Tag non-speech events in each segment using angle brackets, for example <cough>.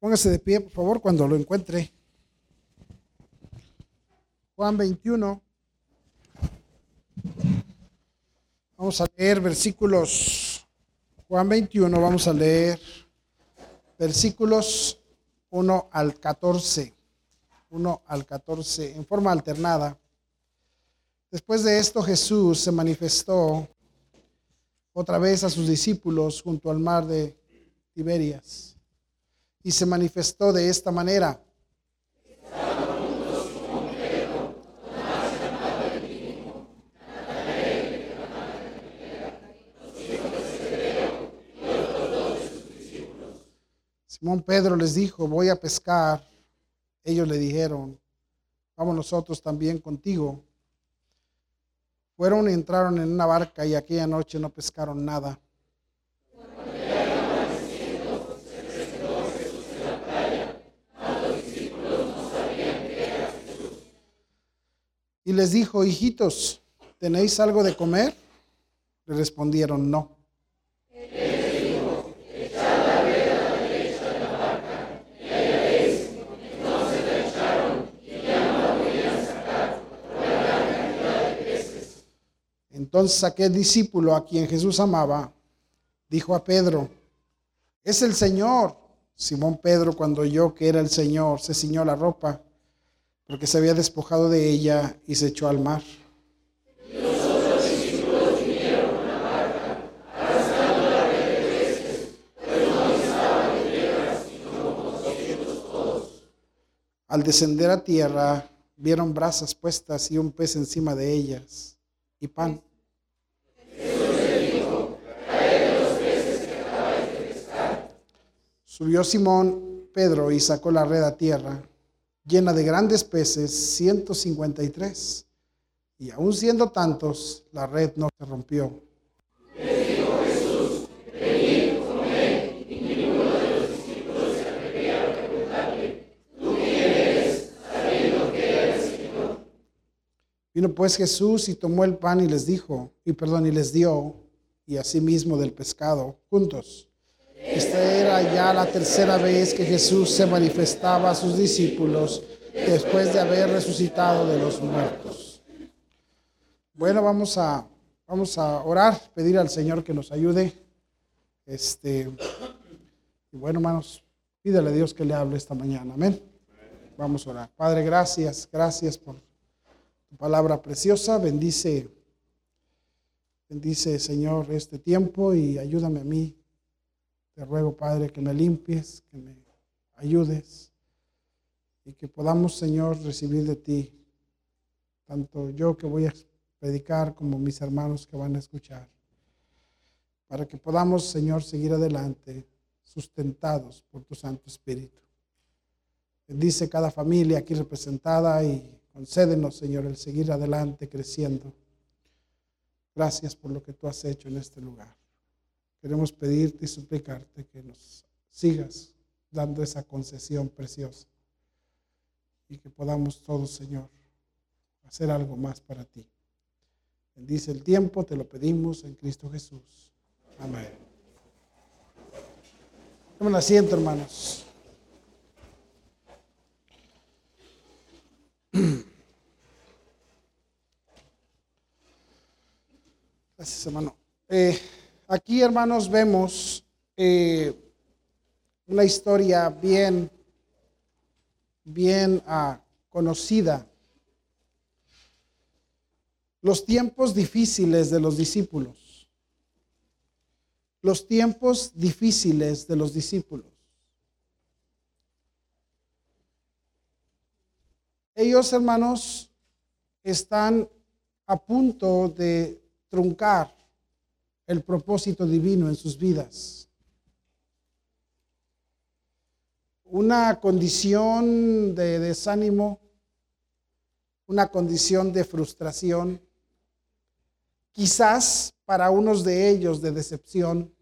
Póngase de pie, por favor, cuando lo encuentre. Juan 21. Vamos a leer versículos. Juan 21, vamos a leer versículos 1 al 14. 1 al 14, en forma alternada. Después de esto Jesús se manifestó otra vez a sus discípulos junto al mar de Tiberias y se manifestó de esta manera. Simón Pedro les dijo, voy a pescar. Ellos le dijeron, vamos nosotros también contigo. Fueron y entraron en una barca y aquella noche no pescaron nada. Y les dijo, hijitos, ¿tenéis algo de comer? Le respondieron, no. Entonces aquel discípulo a quien Jesús amaba dijo a Pedro, es el Señor. Simón Pedro cuando oyó que era el Señor se ciñó la ropa porque se había despojado de ella y se echó al mar. Al descender a tierra, vieron brasas puestas y un pez encima de ellas y pan. Subió Simón Pedro y sacó la red a tierra llena de grandes peces, 153. Y aun siendo tantos, la red no se rompió. Vino pues Jesús y tomó el pan y les dijo, y perdón, y les dio, y asimismo del pescado, juntos. Esta era ya la tercera vez que Jesús se manifestaba a sus discípulos después de haber resucitado de los muertos. Bueno, vamos a, vamos a orar, pedir al Señor que nos ayude. Este, y bueno, hermanos, pídele a Dios que le hable esta mañana. Amén. Vamos a orar. Padre, gracias, gracias por tu palabra preciosa. Bendice, bendice, Señor, este tiempo y ayúdame a mí te ruego, Padre, que me limpies, que me ayudes y que podamos, Señor, recibir de ti, tanto yo que voy a predicar como mis hermanos que van a escuchar, para que podamos, Señor, seguir adelante, sustentados por tu Santo Espíritu. Bendice cada familia aquí representada y concédenos, Señor, el seguir adelante, creciendo. Gracias por lo que tú has hecho en este lugar. Queremos pedirte y suplicarte que nos sigas dando esa concesión preciosa y que podamos todos, Señor, hacer algo más para ti. Bendice el tiempo, te lo pedimos en Cristo Jesús. Amén. Tomen asiento, hermanos. <clears throat> Gracias, hermano. Eh, Aquí, hermanos, vemos eh, una historia bien, bien ah, conocida. Los tiempos difíciles de los discípulos. Los tiempos difíciles de los discípulos. Ellos, hermanos, están a punto de truncar el propósito divino en sus vidas. Una condición de desánimo, una condición de frustración, quizás para unos de ellos de decepción.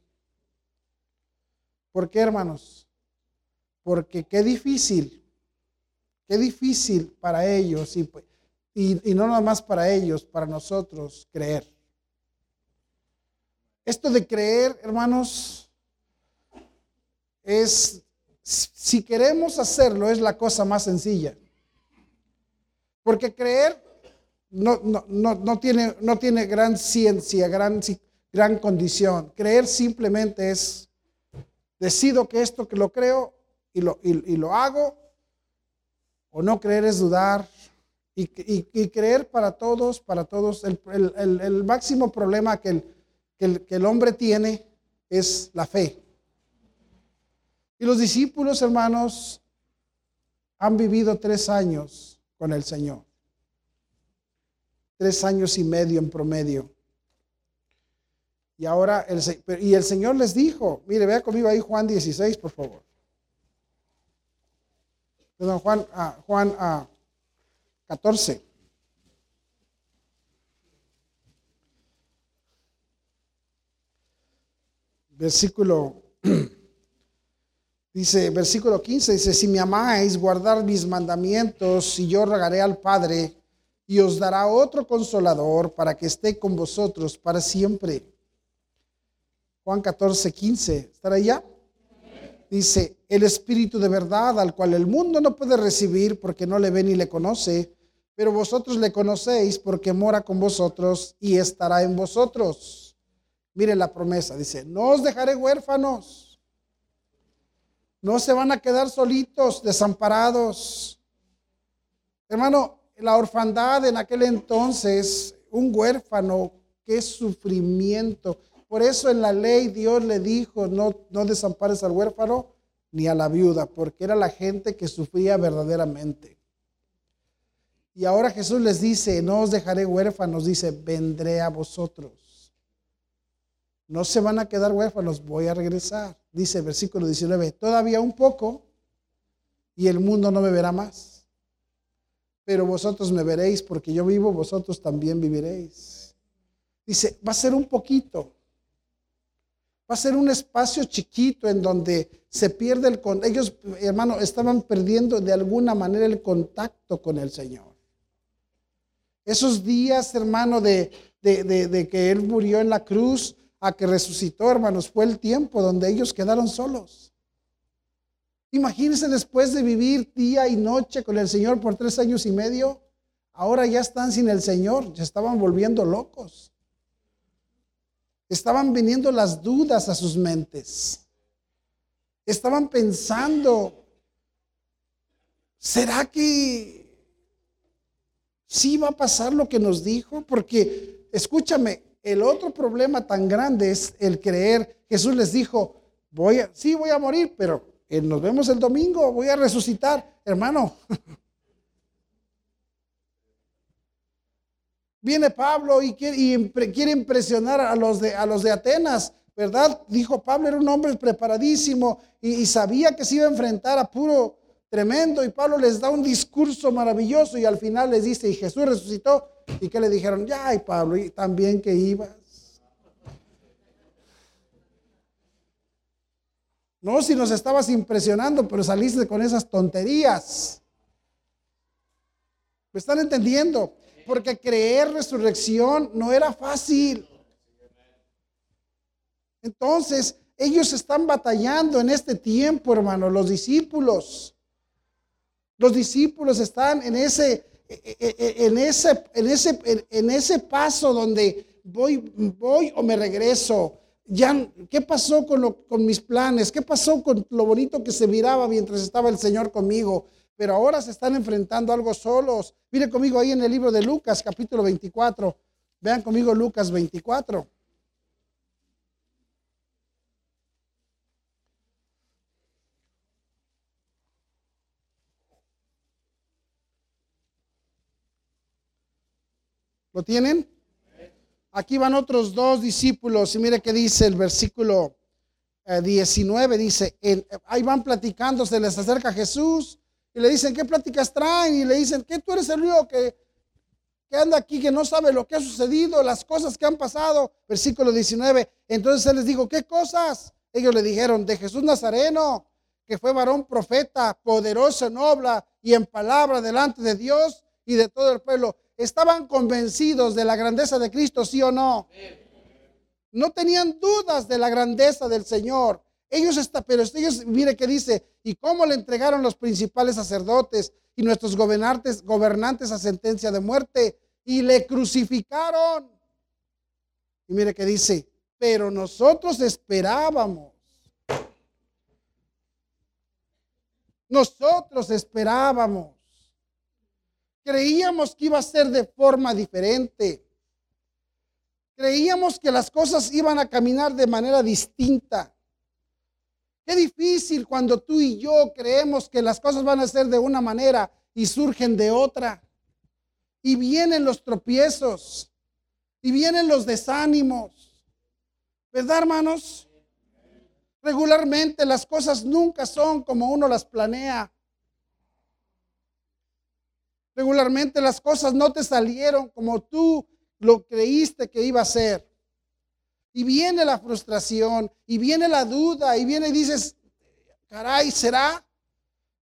¿Por qué, hermanos? Porque qué difícil, qué difícil para ellos y, y, y no nada más para ellos, para nosotros creer. Esto de creer, hermanos, es si queremos hacerlo es la cosa más sencilla. Porque creer no, no, tiene, no tiene gran ciencia, gran, gran condición. Creer simplemente es, decido que esto que lo creo y lo, y, lo hago, o no creer es dudar. Y, creer para todos, para todos, el, máximo problema que que el hombre tiene es la fe. Y los discípulos, hermanos, han vivido tres años con el Señor. Tres años y medio en promedio. Y ahora, el, y el Señor les dijo, mire, vea conmigo ahí Juan 16, por favor. Perdón, Juan, ah, Juan ah, 14. Versículo <clears throat> Dice, versículo 15, dice, si me amáis, guardar mis mandamientos, y yo rogaré al Padre, y os dará otro consolador para que esté con vosotros para siempre. Juan 14, 15, ¿estará ya? Dice, el Espíritu de verdad, al cual el mundo no puede recibir porque no le ve ni le conoce, pero vosotros le conocéis porque mora con vosotros y estará en vosotros. Mire la promesa, dice, no os dejaré huérfanos no se van a quedar solitos, desamparados. Hermano, la orfandad en aquel entonces, un huérfano, qué sufrimiento. Por eso en la ley Dios le dijo, no, no desampares al huérfano ni a la viuda, porque era la gente que sufría verdaderamente. Y ahora Jesús les dice, no os dejaré huérfanos, dice, vendré a vosotros. No se van a quedar huérfanos, voy a regresar. Dice el versículo 19, todavía un poco y el mundo no me verá más. Pero vosotros me veréis porque yo vivo, vosotros también viviréis. Dice, va a ser un poquito. Va a ser un espacio chiquito en donde se pierde el contacto. Ellos, hermano, estaban perdiendo de alguna manera el contacto con el Señor. Esos días, hermano, de, de que Él murió en la cruz, a que resucitó, hermanos, fue el tiempo donde ellos quedaron solos. Imagínense después de vivir día y noche con el Señor por tres años y medio, ahora ya están sin el Señor, se estaban volviendo locos. Estaban viniendo las dudas a sus mentes. Estaban pensando, ¿será que sí va a pasar lo que nos dijo? Porque, escúchame, el otro problema tan grande es el creer. Jesús les dijo, voy sí voy a morir, pero eh, nos vemos el domingo, voy a resucitar. Hermano, <laughs> viene Pablo y quiere, impresionar a los, de, a los de Atenas, ¿verdad? Dijo Pablo era un hombre preparadísimo y, y, sabía que se iba a enfrentar a puro tremendo y Pablo les da un discurso maravilloso y al final les dice, y Jesús resucitó, ¿Y qué le dijeron? Ya, y Pablo, y también que ibas. No, si nos estabas impresionando, pero saliste con esas tonterías. ¿Me están entendiendo? Porque creer resurrección no era fácil. Entonces, ellos están batallando en este tiempo, hermano, los discípulos. Los discípulos están en ese en ese, en ese, en ese paso donde voy, voy o me regreso, ya, ¿qué pasó con, con mis planes? ¿Qué pasó con lo bonito que se miraba mientras estaba el Señor conmigo? Pero ahora se están enfrentando algo solos. Mire conmigo ahí en el libro de Lucas, capítulo 24. Vean conmigo Lucas 24. ¿Lo tienen? Aquí van otros dos discípulos y mire qué dice el versículo 19, eh, dice, ahí van platicando, se les acerca Jesús y le dicen, ¿qué pláticas traen? Y le dicen, ¿qué tú eres el único que, que anda aquí, que no sabe lo que ha sucedido, las cosas que han pasado? Versículo 19, entonces él les dijo, ¿qué cosas? Ellos le dijeron, de Jesús Nazareno, que fue varón profeta, poderoso en obra y en palabra delante de Dios y de todo el pueblo estaban convencidos de la grandeza de Cristo, sí o no. No tenían dudas de la grandeza del Señor. Ellos está, pero ellos, mire que dice, ¿y cómo le entregaron los principales sacerdotes y nuestros gobernantes, gobernantes a sentencia de muerte? Y le crucificaron. Y mire que dice, pero nosotros esperábamos. Nosotros esperábamos. Creíamos que iba a ser de forma diferente. Creíamos que las cosas iban a caminar de manera distinta. Qué difícil cuando tú y yo creemos que las cosas van a ser de una manera y surgen de otra. Y vienen los tropiezos. Y vienen los desánimos. ¿Verdad, hermanos? Regularmente las cosas nunca son como uno las planea. Regularmente las cosas no te salieron como tú lo creíste que iba a ser. Y viene la frustración, y viene la duda, y viene y dices, caray, ¿será?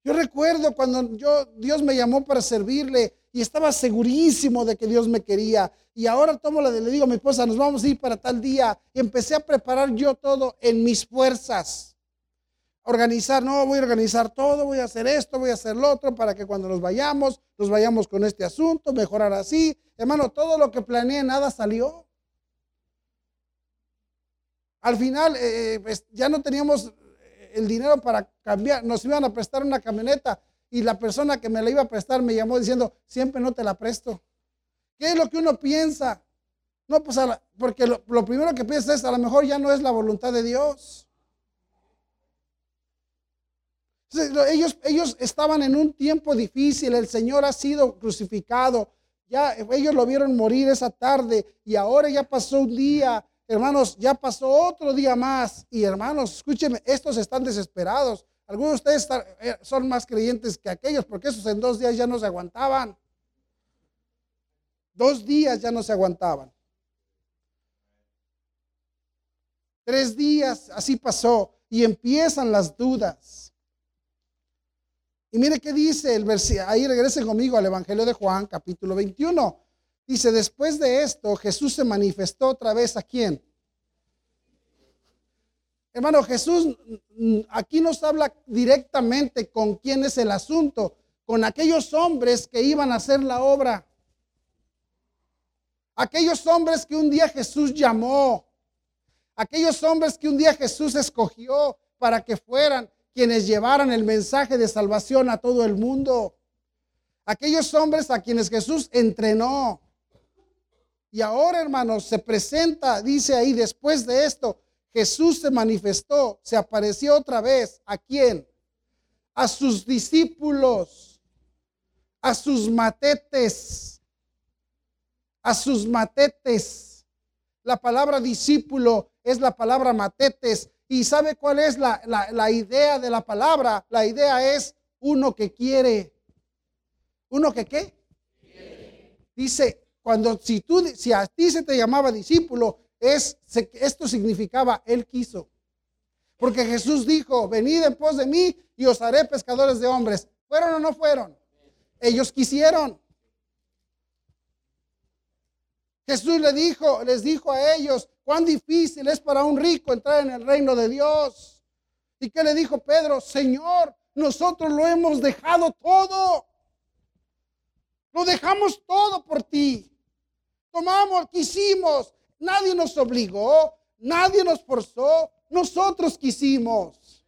Yo recuerdo cuando yo, Dios me llamó para servirle y estaba segurísimo de que Dios me quería. Y ahora tomo la de, le digo a mi esposa, nos vamos a ir para tal día. Y empecé a preparar yo todo en mis fuerzas. Organizar, no, voy a organizar todo, voy a hacer esto, voy a hacer lo otro, para que cuando nos vayamos, nos vayamos con este asunto, mejorar así. Hermano, todo lo que planeé, nada salió. Al final, eh, pues, ya no teníamos el dinero para cambiar, nos iban a prestar una camioneta y la persona que me la iba a prestar me llamó diciendo, siempre no te la presto. ¿Qué es lo que uno piensa? No, pues porque lo, primero que piensa es, a lo mejor ya no es la voluntad de Dios. Ellos, ellos estaban en un tiempo difícil, el Señor ha sido crucificado, ya ellos lo vieron morir esa tarde y ahora ya pasó un día, hermanos, ya pasó otro día más y hermanos, escúchenme, estos están desesperados. Algunos de ustedes eh, son más creyentes que aquellos porque esos en dos días ya no se aguantaban. Dos días ya no se aguantaban. Tres días, así pasó. Y empiezan las dudas. Y mire qué dice el versículo. Ahí regresen conmigo al Evangelio de Juan, capítulo 21. Dice, después de esto, Jesús se manifestó otra vez a quién? Hermano, Jesús aquí nos habla directamente con quién es el asunto, con aquellos hombres que iban a hacer la obra. Aquellos hombres que un día Jesús llamó, aquellos hombres que un día Jesús escogió para que fueran quienes llevaran el mensaje de salvación a todo el mundo. Aquellos hombres a quienes Jesús entrenó. Y ahora, hermanos, se presenta, dice ahí, después de esto, Jesús se manifestó, se apareció otra vez. ¿A quién? A sus discípulos, a sus matetes a sus matetes. La palabra discípulo es la palabra matetes. ¿Y sabe cuál es la, idea de la palabra? La idea es uno que quiere. ¿Uno que qué? Dice, cuando si tú si a ti se te llamaba discípulo, es esto significaba él quiso. Porque Jesús dijo, venid en pos de mí y os haré pescadores de hombres. ¿Fueron o no fueron? Ellos quisieron. Jesús le dijo, les dijo a ellos, cuán difícil es para un rico entrar en el reino de Dios. ¿Y qué le dijo Pedro? Señor, nosotros lo hemos dejado todo. Lo dejamos todo por ti. Tomamos, quisimos. Nadie nos obligó, nadie nos forzó. Nosotros quisimos.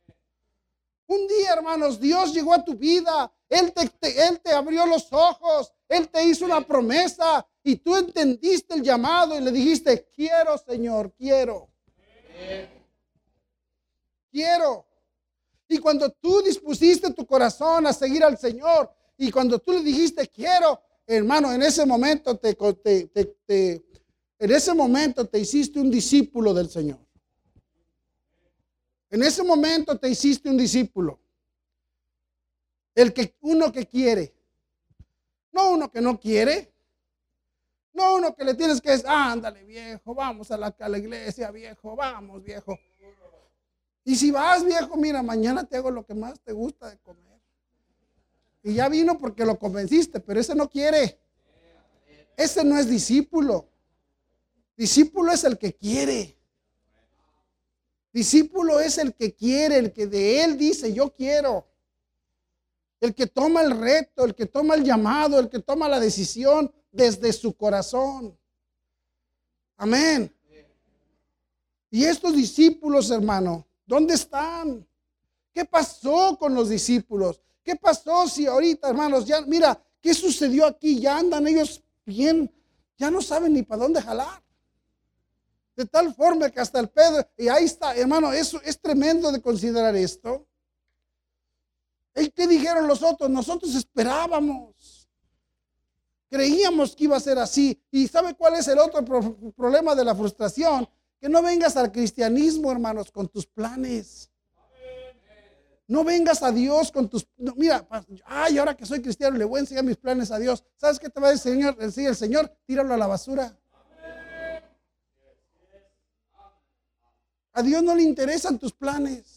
Un día, hermanos, Dios llegó a tu vida. Él te, él te abrió los ojos. Él te hizo una promesa y tú entendiste el llamado y le dijiste, quiero Señor, quiero. Quiero. Y cuando tú dispusiste tu corazón a seguir al Señor y cuando tú le dijiste, quiero, hermano, en ese momento te, te, en ese momento te hiciste un discípulo del Señor. En ese momento te hiciste un discípulo. El que uno que quiere. No uno que no quiere. No uno que le tienes que decir, ándale viejo, vamos a la, iglesia viejo, vamos viejo. Y si vas viejo, mira, mañana te hago lo que más te gusta de comer. Y ya vino porque lo convenciste, pero ese no quiere. Ese no es discípulo. Discípulo es el que quiere. Discípulo es el que quiere, el que de él dice, yo quiero. El que toma el reto, el que toma el llamado, el que toma la decisión desde su corazón. Amén. Y estos discípulos, hermano, ¿dónde están? ¿Qué pasó con los discípulos? ¿Qué pasó si ahorita, hermanos, ya, mira, ¿qué sucedió aquí? Ya andan ellos bien, ya no saben ni para dónde jalar. De tal forma que hasta el Pedro, y ahí está, hermano, eso es tremendo de considerar esto. ¿Y qué dijeron los otros? Nosotros esperábamos. Creíamos que iba a ser así. ¿Y sabe cuál es el otro problema de la frustración? Que no vengas al cristianismo, hermanos, con tus planes. No vengas a Dios con tus... mira, ay, ahora que soy cristiano le voy a enseñar mis planes a Dios. ¿Sabes qué te va a decir el Señor? el Señor, tíralo a la basura. A Dios no le interesan tus planes.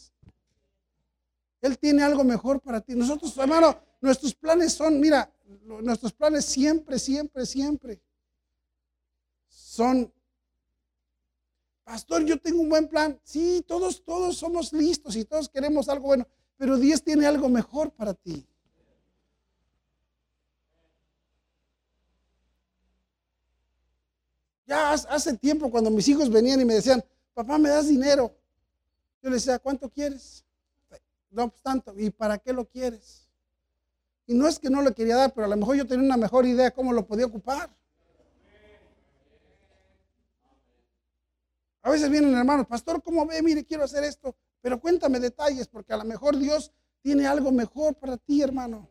Él tiene algo mejor para ti. Nosotros, hermano, nuestros planes son, mira, nuestros planes siempre, siempre, siempre son, pastor, yo tengo un buen plan. Sí, todos, todos somos listos y todos queremos algo bueno, pero Dios tiene algo mejor para ti. Ya hace tiempo cuando mis hijos venían y me decían, papá, ¿me das dinero? Yo le decía, ¿cuánto quieres? No, tanto. ¿Y para qué lo quieres? Y no es que no lo quería dar, pero a lo mejor yo tenía una mejor idea cómo lo podía ocupar. A veces vienen hermanos, pastor, ¿cómo ve? Mire, quiero hacer esto. Pero cuéntame detalles, porque a lo mejor Dios tiene algo mejor para ti, hermano.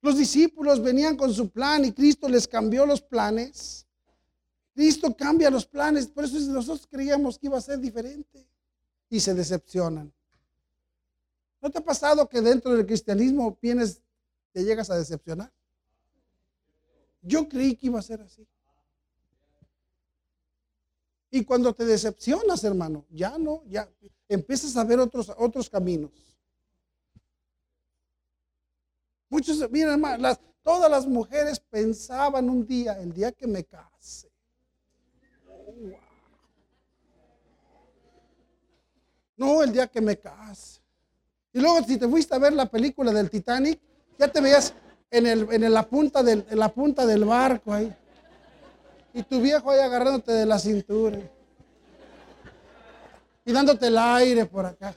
Los discípulos venían con su plan y Cristo les cambió los planes. Cristo cambia los planes, por eso nosotros creíamos que iba a ser diferente y se decepcionan. ¿No te ha pasado que dentro del cristianismo vienes, te llegas a decepcionar? Yo creí que iba a ser así. Y cuando te decepcionas, hermano, ya no, ya empiezas a ver otros, otros caminos. Muchos, miren, hermano, todas las mujeres pensaban un día, el día que me case, no, el día que me case. Y luego si te fuiste a ver la película del Titanic, ya te veías en, el, en, la, punta del, en la punta del barco ahí. Y tu viejo ahí agarrándote de la cintura. Y dándote el aire por acá.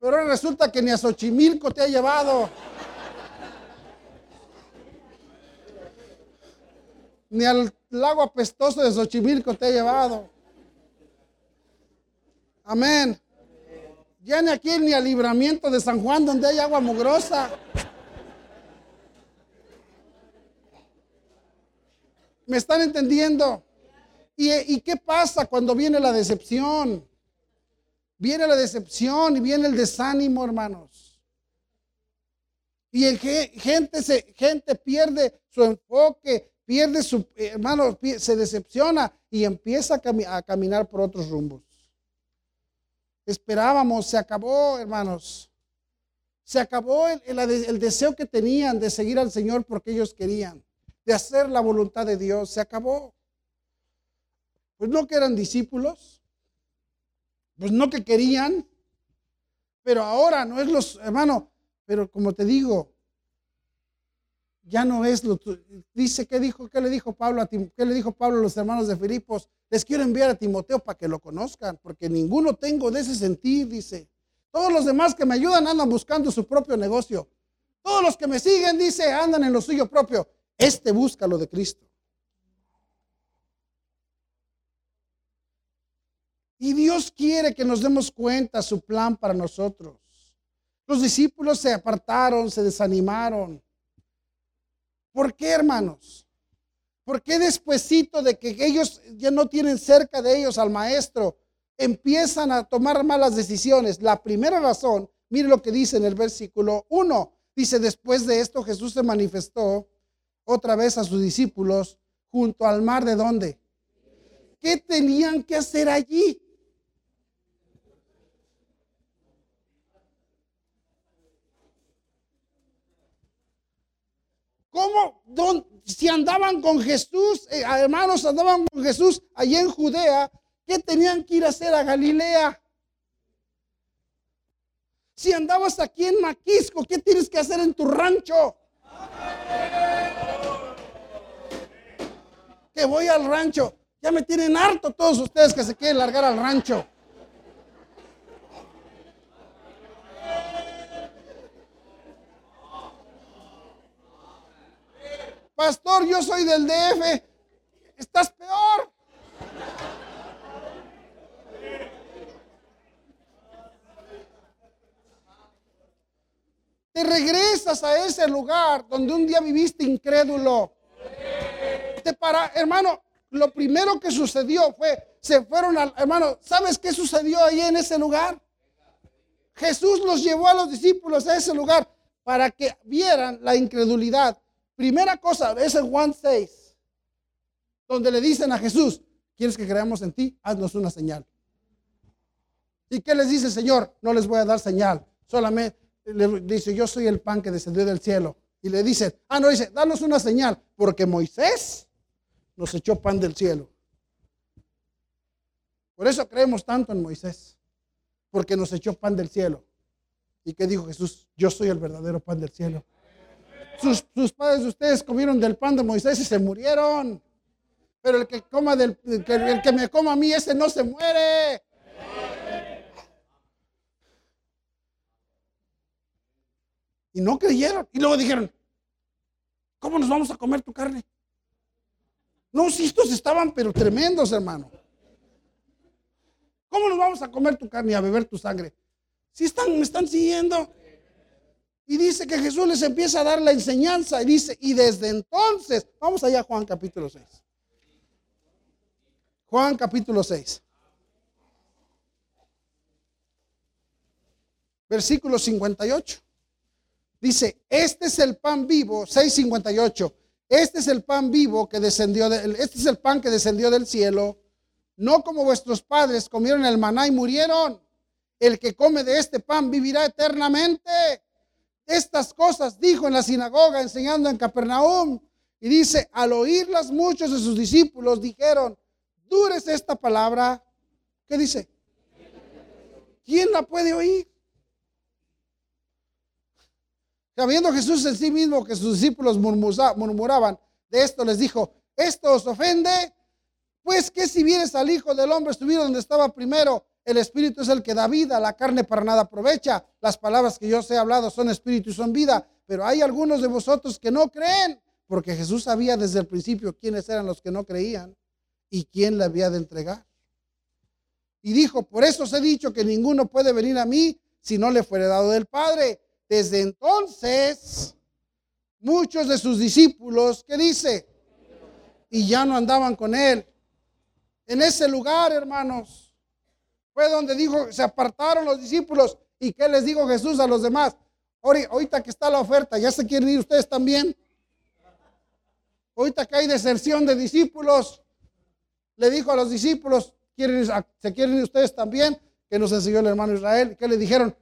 Pero resulta que ni a Xochimilco te ha llevado. Ni al lago apestoso de Xochimilco te ha llevado. Amén. Ya ni aquí ni al libramiento de San Juan donde hay agua mugrosa. ¿Me están entendiendo? ¿Y, ¿Y, qué pasa cuando viene la decepción? Viene la decepción y viene el desánimo, hermanos. Y el gente, se, gente pierde su enfoque, pierde su, hermano, se decepciona y empieza a, caminar por otros rumbos. Esperábamos, se acabó, hermanos. Se acabó el, el, deseo que tenían de seguir al Señor porque ellos querían, de hacer la voluntad de Dios. Se acabó. Pues no que eran discípulos, pues no que querían, pero ahora no es los, hermano, pero como te digo, ya no es lo dice ¿qué dijo qué le dijo Pablo a qué le dijo Pablo a los hermanos de Filipos les quiero enviar a Timoteo para que lo conozcan porque ninguno tengo de ese sentir dice. Todos los demás que me ayudan andan buscando su propio negocio. Todos los que me siguen dice andan en lo suyo propio. Este busca lo de Cristo. Y Dios quiere que nos demos cuenta su plan para nosotros. Los discípulos se apartaron se desanimaron ¿Por qué, hermanos? ¿Por qué despuesito de que ellos ya no tienen cerca de ellos al maestro, empiezan a tomar malas decisiones? La primera razón, mire lo que dice en el versículo 1. Dice, después de esto Jesús se manifestó otra vez a sus discípulos junto al mar de dónde? ¿Qué tenían que hacer allí? ¿Cómo? si andaban con Jesús, eh, hermanos, andaban con Jesús allí en Judea, ¿qué tenían que ir a hacer a Galilea? Si andabas aquí en Maquisco, ¿qué tienes que hacer en tu rancho? Que voy al rancho. Ya me tienen harto todos ustedes que se quieren largar al rancho. Pastor, yo soy del DF. Estás peor. Te regresas a ese lugar donde un día viviste incrédulo. Te para, hermano, lo primero que sucedió fue, se fueron al, hermano, ¿sabes qué sucedió ahí en ese lugar? Jesús los llevó a los discípulos a ese lugar para que vieran la incredulidad. Primera cosa, es el Juan 6, donde le dicen a Jesús, ¿quieres que creamos en ti? Haznos una señal. ¿Y qué les dice el Señor? No les voy a dar señal, solamente le dice, yo soy el pan que descendió del cielo. Y le dice, ah, no, dice, danos una señal, porque Moisés nos echó pan del cielo. Por eso creemos tanto en Moisés, porque nos echó pan del cielo. ¿Y qué dijo Jesús? Yo soy el verdadero pan del cielo. Sus, padres de ustedes comieron del pan de Moisés y se murieron. Pero el que coma del, el que me coma a mí, ese no se muere. Y no creyeron. Y luego dijeron, ¿cómo nos vamos a comer tu carne? No, si estos estaban pero tremendos, hermano. ¿Cómo nos vamos a comer tu carne y a beber tu sangre? Si están, me están siguiendo. Y dice que Jesús les empieza a dar la enseñanza y dice, y desde entonces, vamos allá Juan capítulo 6. Juan capítulo 6. Versículo 58. Dice, este es el pan vivo, 658. Este es el pan vivo que descendió, de, este es el pan que descendió del cielo, no como vuestros padres comieron el maná y murieron. El que come de este pan vivirá eternamente. Estas cosas dijo en la sinagoga enseñando en Capernaum. Y dice, al oírlas muchos de sus discípulos dijeron, dures esta palabra. ¿Qué dice? ¿Quién la puede oír? Sabiendo Jesús en sí mismo que sus discípulos murmuraban de esto, les dijo, ¿esto os ofende? Pues que si vienes al Hijo del Hombre estuviera donde estaba primero, el Espíritu es el que da vida, la carne para nada aprovecha. Las palabras que yo os he hablado son Espíritu y son vida. Pero hay algunos de vosotros que no creen, porque Jesús sabía desde el principio quiénes eran los que no creían y quién le había de entregar. Y dijo, por eso os he dicho que ninguno puede venir a mí si no le fuere dado del Padre. Desde entonces, muchos de sus discípulos, ¿qué dice? Y ya no andaban con él. En ese lugar, hermanos fue donde dijo, se apartaron los discípulos. ¿Y qué les dijo Jesús a los demás? Ahorita que está la oferta, ¿ya se quieren ir ustedes también? Ahorita que hay deserción de discípulos, le dijo a los discípulos, ¿se quieren ir ustedes también? Que nos enseñó el hermano Israel. ¿Qué le dijeron?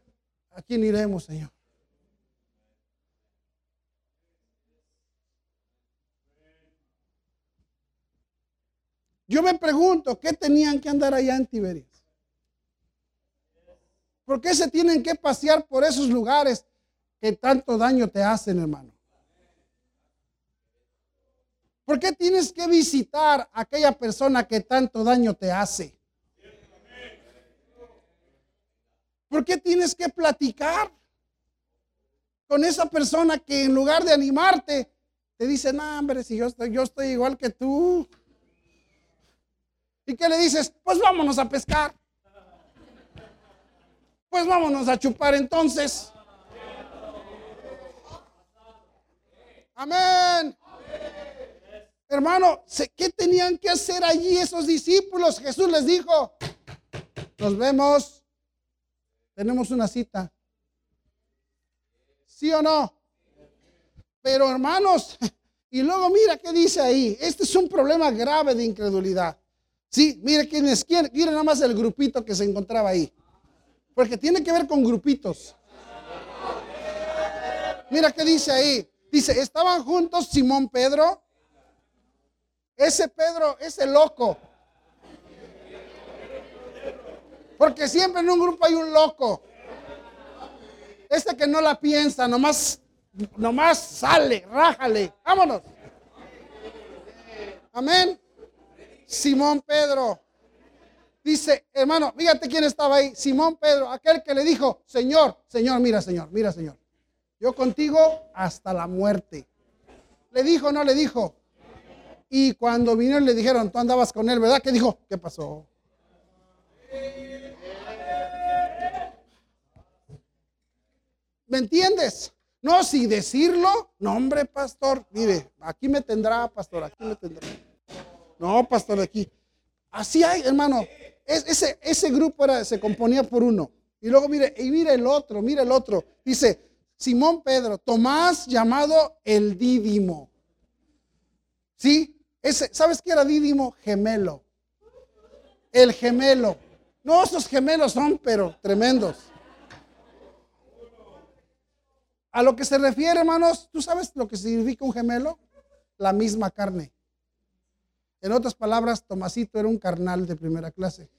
¿A quién iremos, Señor? Yo me pregunto, ¿qué tenían que andar allá en Tiberias? ¿Por qué se tienen que pasear por esos lugares que tanto daño te hacen, hermano? ¿Por qué tienes que visitar a aquella persona que tanto daño te hace? ¿Por qué tienes que platicar con esa persona que en lugar de animarte, te dice, no, hombre, si yo estoy, yo estoy igual que tú? ¿Y qué le dices? Pues vámonos a pescar. Pues vámonos a chupar entonces. Amén. Hermano, ¿qué tenían que hacer allí esos discípulos? Jesús les dijo, nos vemos, tenemos una cita. ¿Sí o no? Pero hermanos, y luego mira qué dice ahí. Este es un problema grave de incredulidad. Sí, mire quién es quién. Mire nada más el grupito que se encontraba ahí. Porque tiene que ver con grupitos. Mira qué dice ahí. Dice, estaban juntos Simón Pedro. Ese Pedro, ese loco. Porque siempre en un grupo hay un loco. Este que no la piensa, nomás, nomás sale, rájale. Vámonos. Amén. Simón Pedro. Dice, hermano, fíjate quién estaba ahí. Simón Pedro, aquel que le dijo, Señor, Señor, mira, Señor, mira, Señor. Yo contigo hasta la muerte. Le dijo, no le dijo. Y cuando vinieron le dijeron, tú andabas con él, ¿verdad? ¿Qué dijo? ¿Qué pasó? ¿Me entiendes? No, si decirlo, no, hombre, pastor, mire, aquí me tendrá, pastor, aquí me tendrá. No, pastor, aquí. Así hay, hermano. Ese, ese grupo era, se componía por uno. Y luego mire, y mire el otro, mire el otro. Dice, Simón Pedro, Tomás llamado el Dídimo. ¿Sí? Ese, ¿Sabes qué era Dídimo? Gemelo. El gemelo. No, esos gemelos son, pero tremendos. A lo que se refiere, hermanos, ¿tú sabes lo que significa un gemelo? La misma carne. En otras palabras, Tomasito era un carnal de primera clase.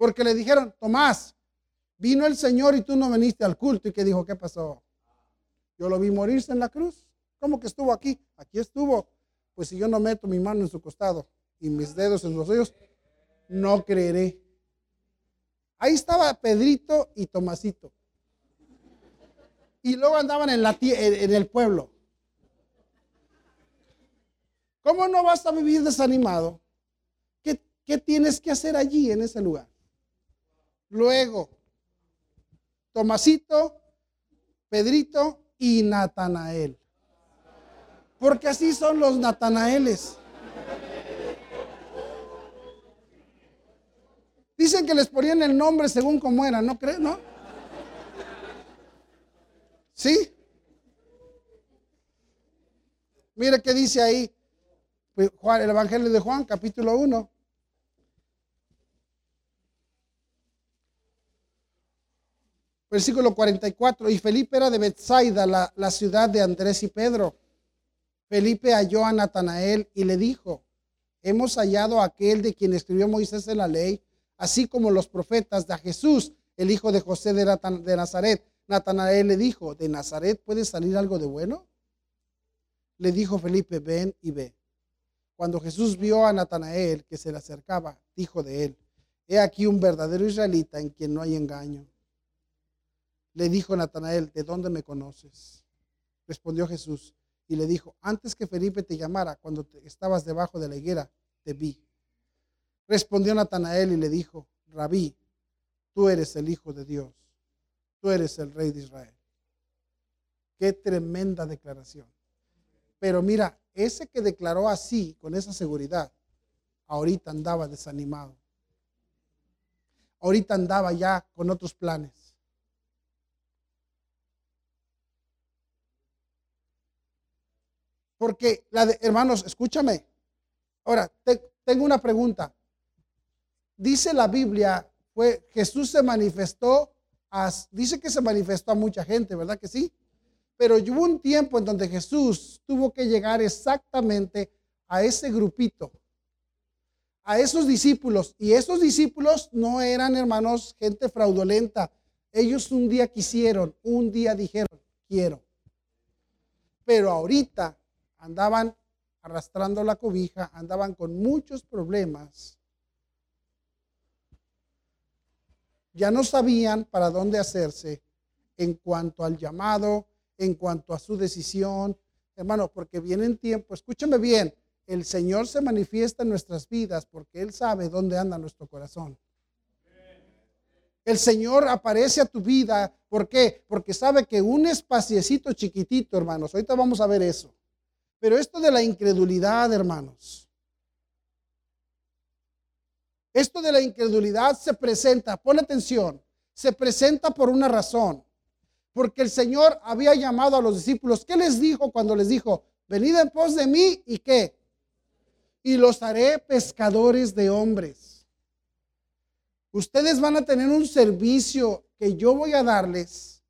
Porque le dijeron, Tomás, vino el Señor y tú no viniste al culto. ¿Y que dijo? ¿Qué pasó? Yo lo vi morirse en la cruz. ¿Cómo que estuvo aquí? Aquí estuvo. Pues si yo no meto mi mano en su costado y mis dedos en los suyos, no creeré. Ahí estaba Pedrito y Tomasito y luego andaban en, la, en el pueblo. ¿Cómo no vas a vivir desanimado? ¿Qué, ¿Qué, tienes que hacer allí en ese lugar? Luego, Tomasito, Pedrito y Natanael. Porque así son los Natanaeles. Dicen que les ponían el nombre según cómo eran, ¿no crees? ¿No? ¿Sí? Mire qué dice ahí pues, el Evangelio de Juan, capítulo 1. Versículo 44. Y Felipe era de Bethsaida, la, ciudad de Andrés y Pedro. Felipe halló a Natanael y le dijo, hemos hallado a aquel de quien escribió Moisés en la ley, así como los profetas de Jesús, el hijo de José de Nazaret Natanael le dijo, ¿de Nazaret puede salir algo de bueno? Le dijo Felipe, ven y ve. Cuando Jesús vio a Natanael que se le acercaba, dijo de él, he aquí un verdadero israelita en quien no hay engaño. Le dijo Natanael, ¿de dónde me conoces? Respondió Jesús y le dijo, antes que Felipe te llamara, cuando estabas debajo de la higuera, te vi. Respondió Natanael y le dijo, Rabí, tú eres el Hijo de Dios tú eres el rey de Israel. Qué tremenda declaración. Pero mira, ese que declaró así, con esa seguridad, ahorita andaba desanimado. Ahorita andaba ya con otros planes. Porque, la de, hermanos, escúchame. Ahora, tengo una pregunta. Dice la Biblia, Jesús se manifestó dice que se manifestó a mucha gente, ¿verdad que sí? Pero hubo un tiempo en donde Jesús tuvo que llegar exactamente a ese grupito, a esos discípulos. Y esos discípulos no eran, hermanos, gente fraudulenta. Ellos un día quisieron, un día dijeron, quiero. Pero ahorita andaban arrastrando la cobija, andaban con muchos problemas ya no sabían para dónde hacerse en cuanto al llamado, en cuanto a su decisión. Hermano, porque viene en tiempo, escúchame bien, el Señor se manifiesta en nuestras vidas porque Él sabe dónde anda nuestro corazón. El Señor aparece a tu vida, ¿por qué? Porque sabe que un espaciecito chiquitito, hermanos, ahorita vamos a ver eso. Pero esto de la incredulidad, hermanos, esto de la incredulidad se presenta, pon atención, se presenta por una razón. Porque el Señor había llamado a los discípulos. ¿Qué les dijo cuando les dijo, venid en pos de mí y qué? Y los haré pescadores de hombres. Ustedes van a tener un servicio que yo voy a darles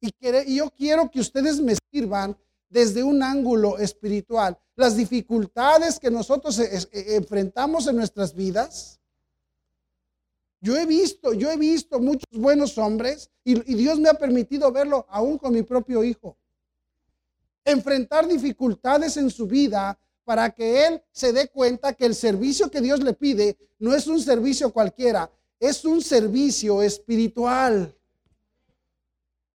Y, yo quiero que ustedes me sirvan desde un ángulo espiritual. Las dificultades que nosotros e, e, enfrentamos en nuestras vidas. Yo he visto, yo he visto muchos buenos hombres y, y Dios me ha permitido verlo aún con mi propio hijo. Enfrentar dificultades en su vida para que él se dé cuenta que el servicio que Dios le pide no es un servicio cualquiera, es un servicio espiritual.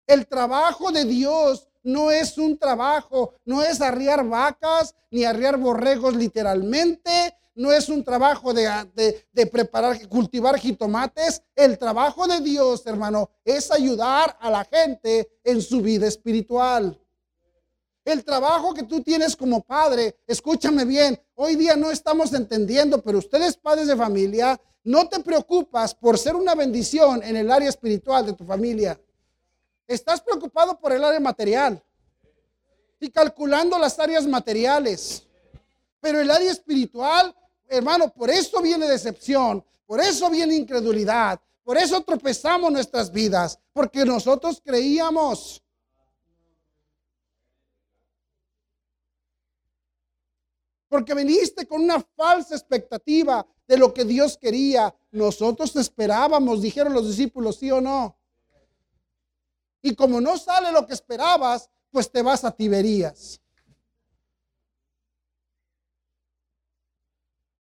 El trabajo de Dios no es un trabajo, no es arriar vacas ni arriar borregos literalmente, no es un trabajo de, preparar, cultivar jitomates. El trabajo de Dios, hermano, es ayudar a la gente en su vida espiritual. El trabajo que tú tienes como padre, escúchame bien, hoy día no estamos entendiendo, pero ustedes padres de familia, no te preocupas por ser una bendición en el área espiritual de tu familia. Estás preocupado por el área material y calculando las áreas materiales. Pero el área espiritual, hermano, por eso viene decepción, por eso viene incredulidad, por eso tropezamos nuestras vidas, porque nosotros creíamos porque viniste con una falsa expectativa de lo que Dios quería. Nosotros esperábamos, dijeron los discípulos, sí o no. Y como no sale lo que esperabas, pues te vas a Tiberías.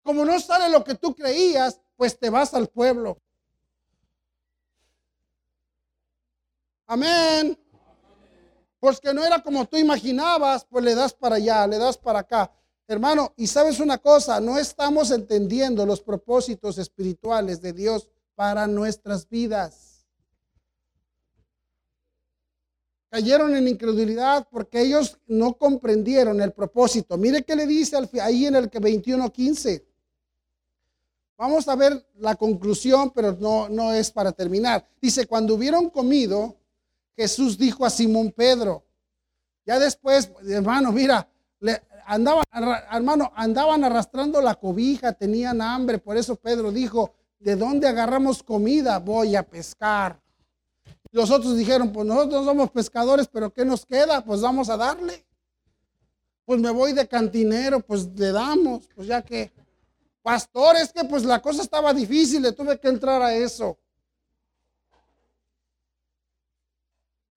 Como no sale lo que tú creías, pues te vas al pueblo. Amén. Pues que no era como tú imaginabas, pues le das para allá, le das para acá. Hermano, y sabes una cosa, no estamos entendiendo los propósitos espirituales de Dios para nuestras vidas. Cayeron en incredulidad porque ellos no comprendieron el propósito. Mire qué le dice ahí en el 21.15. Vamos a ver la conclusión, pero no, no es para terminar. Dice, cuando hubieron comido, Jesús dijo a Simón Pedro, ya después, hermano, mira, le, andaban, hermano, andaban arrastrando la cobija, tenían hambre, por eso Pedro dijo, ¿de dónde agarramos comida? Voy a pescar. Los otros dijeron, pues nosotros somos pescadores, pero ¿qué nos queda? Pues vamos a darle. Pues me voy de cantinero, pues le damos, pues ya que, pastor, es que pues la cosa estaba difícil, le tuve que entrar a eso.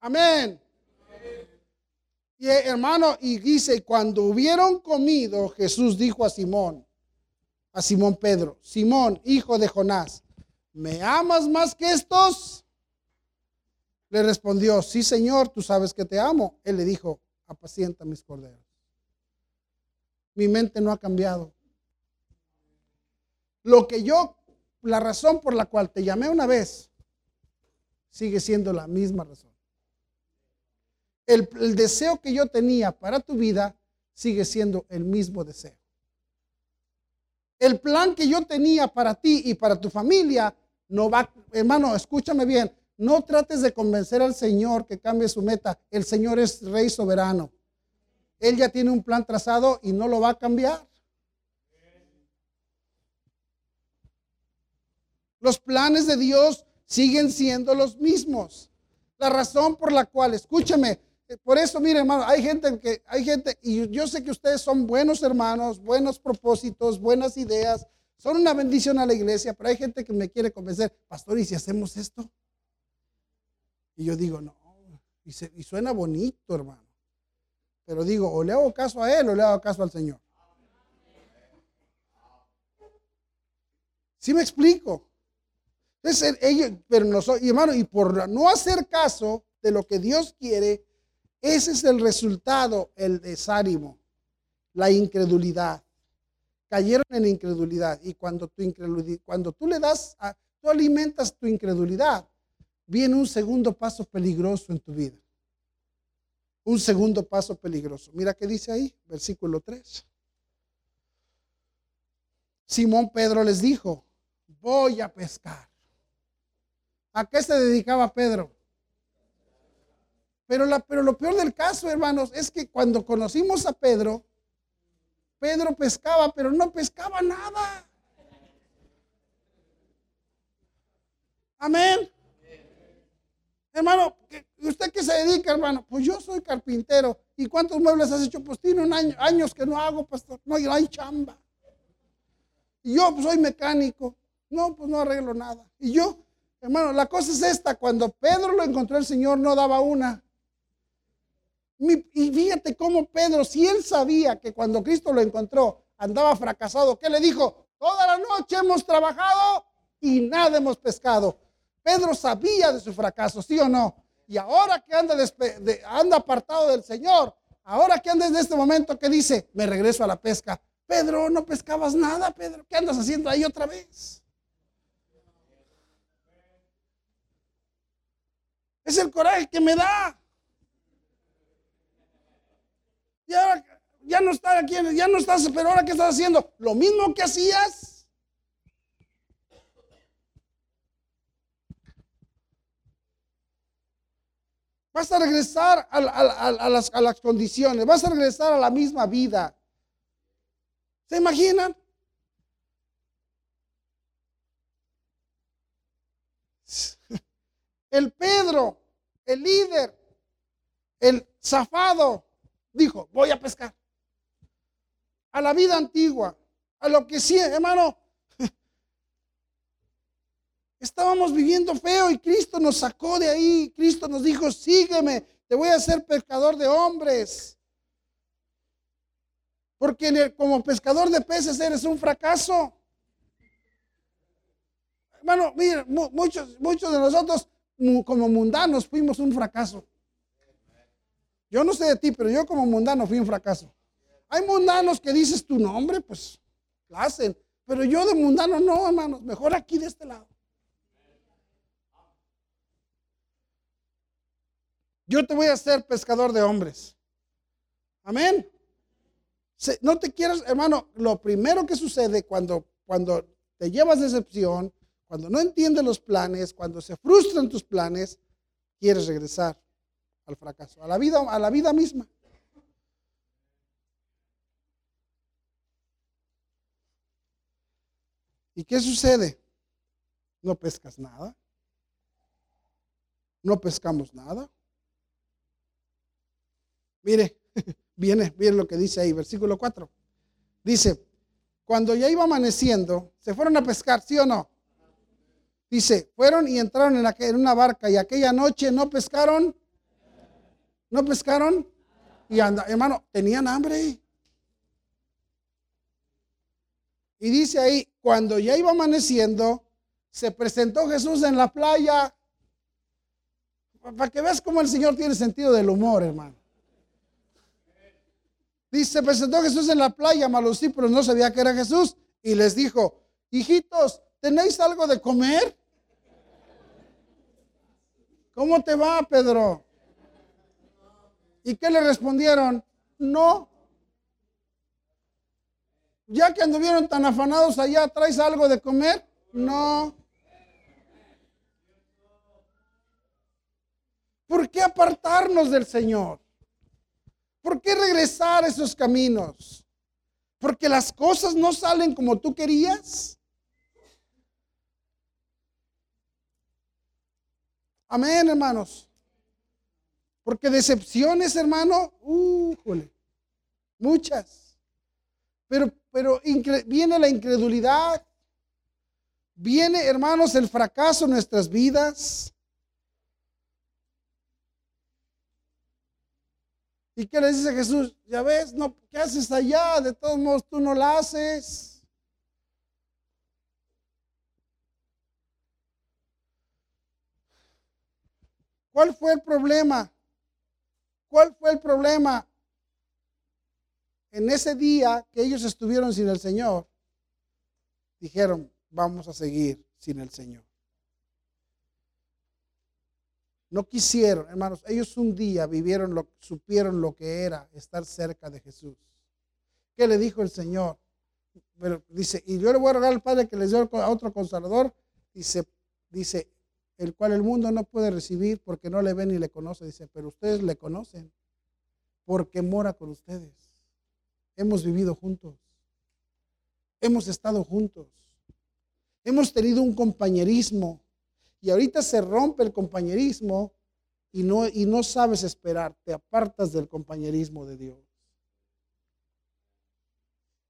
Amén. Y hermano, y dice, cuando hubieron comido, Jesús dijo a Simón, a Simón Pedro, Simón, hijo de Jonás, ¿me amas más que estos? Le respondió, sí Señor, tú sabes que te amo. Él le dijo, apacienta mis corderos. Mi mente no ha cambiado. Lo que yo, la razón por la cual te llamé una vez, sigue siendo la misma razón el, deseo que yo tenía para tu vida sigue siendo el mismo deseo. El plan que yo tenía para ti y para tu familia no va, hermano, escúchame bien, no trates de convencer al Señor que cambie su meta. El Señor es rey soberano. Él ya tiene un plan trazado y no lo va a cambiar. Los planes de Dios siguen siendo los mismos. La razón por la cual, escúchame, eh, por eso, mire, hermano, hay gente que, hay gente, y yo sé que ustedes son buenos hermanos, buenos propósitos, buenas ideas, son una bendición a la iglesia, pero hay gente que me quiere convencer, pastor, ¿y si hacemos esto? Y yo digo, no, y, suena bonito, hermano. Pero digo, o le hago caso a él o le hago caso al Señor. ¿Sí me explico? Entonces, ellos, pero no y hermano, y por no hacer caso de lo que Dios quiere, ese es el resultado, el desánimo, la incredulidad. Cayeron en incredulidad y cuando, tu incredulidad, cuando tú le das, a, tú alimentas tu incredulidad, viene un segundo paso peligroso en tu vida. Un segundo paso peligroso. Mira qué dice ahí, versículo 3. Simón Pedro les dijo, voy a pescar. ¿A qué se dedicaba Pedro? Pero, pero lo peor del caso, hermanos, es que cuando conocimos a Pedro, Pedro pescaba, pero no pescaba nada. Amén. Hermano, ¿usted qué se dedica, hermano? Pues yo soy carpintero. ¿Y cuántos muebles has hecho? Pues tiene un año, años que no hago, pastor. No, hay chamba. Y yo pues, soy mecánico. No, pues no arreglo nada. Y yo, hermano, la cosa es esta. Cuando Pedro lo encontró el Señor, no daba una. Y fíjate cómo Pedro, si él sabía que cuando Cristo lo encontró, andaba fracasado, ¿qué le dijo? Toda la noche hemos trabajado y nada hemos pescado. Pedro sabía de su fracaso, ¿sí o no? Y ahora que anda, apartado del Señor, ahora que anda en este momento, ¿qué dice? Me regreso a la pesca. Pedro, no pescabas nada, Pedro. ¿Qué andas haciendo ahí otra vez? Es el coraje que me da. Y ahora ya no estás aquí, ya no estás, pero ahora ¿qué estás haciendo? Lo mismo que hacías. Vas a regresar a, las, a las condiciones, vas a regresar a la misma vida. ¿Se imaginan? <laughs> El Pedro, el líder, el zafado, dijo, voy a pescar. A la vida antigua, a lo que sí, hermano, estábamos viviendo feo y Cristo nos sacó de ahí. Cristo nos dijo, sígueme, te voy a hacer pescador de hombres. Porque como pescador de peces eres un fracaso. Hermano, mire, muchos, muchos de nosotros como mundanos fuimos un fracaso. Yo no sé de ti, pero yo como mundano fui un fracaso. Hay mundanos que dices tu nombre, pues lo hacen. Pero yo de mundano no, hermanos. Mejor aquí de este lado. Yo te voy a hacer pescador de hombres. Amén. No te quieras, hermano, lo primero que sucede cuando, cuando te llevas decepción, cuando no entiendes los planes, cuando se frustran tus planes, quieres regresar al fracaso, a la vida, a la vida misma. ¿Y qué sucede? No pescas nada. No pescamos nada. Mire, <laughs> viene, viene lo que dice ahí, versículo 4. Dice, cuando ya iba amaneciendo, se fueron a pescar, ¿sí o no? Dice, fueron y entraron en, en una barca y aquella noche no pescaron ¿No pescaron? Y anda, hermano, tenían hambre. Y dice ahí, cuando ya iba amaneciendo, se presentó Jesús en la playa. Para que veas cómo el Señor tiene sentido del humor, hermano. Dice, se presentó Jesús en la playa, mas los discípulos no sabía que era Jesús. Y les dijo, hijitos, ¿tenéis algo de comer? ¿Cómo te va, Pedro? ¿Y qué le respondieron? No. Ya que anduvieron tan afanados allá, ¿traes algo de comer? No. ¿Por qué apartarnos del Señor? ¿Por qué regresar a esos caminos? ¿Porque las cosas no salen como tú querías? Amén, hermanos. Porque decepciones, hermano, uh, muchas. Pero, pero viene la incredulidad, viene, hermanos, el fracaso en nuestras vidas. ¿Y qué le dice Jesús? Ya ves, no, ¿qué haces allá? De todos modos, tú no la haces. ¿Cuál fue el problema? ¿Cuál fue el problema? En ese día que ellos estuvieron sin el Señor, dijeron, vamos a seguir sin el Señor. No quisieron, hermanos, ellos un día vivieron, lo, supieron lo que era estar cerca de Jesús. ¿Qué le dijo el Señor? Dice, y yo le voy a rogar al Padre que les dé a otro consolador. Dice, el cual el mundo no puede recibir porque no le ve ni le conoce. Dice, pero ustedes le conocen porque mora con ustedes. Hemos vivido juntos. Hemos estado juntos. Hemos tenido un compañerismo. Y ahorita se rompe el compañerismo y no, y no sabes esperar, te apartas del compañerismo de Dios.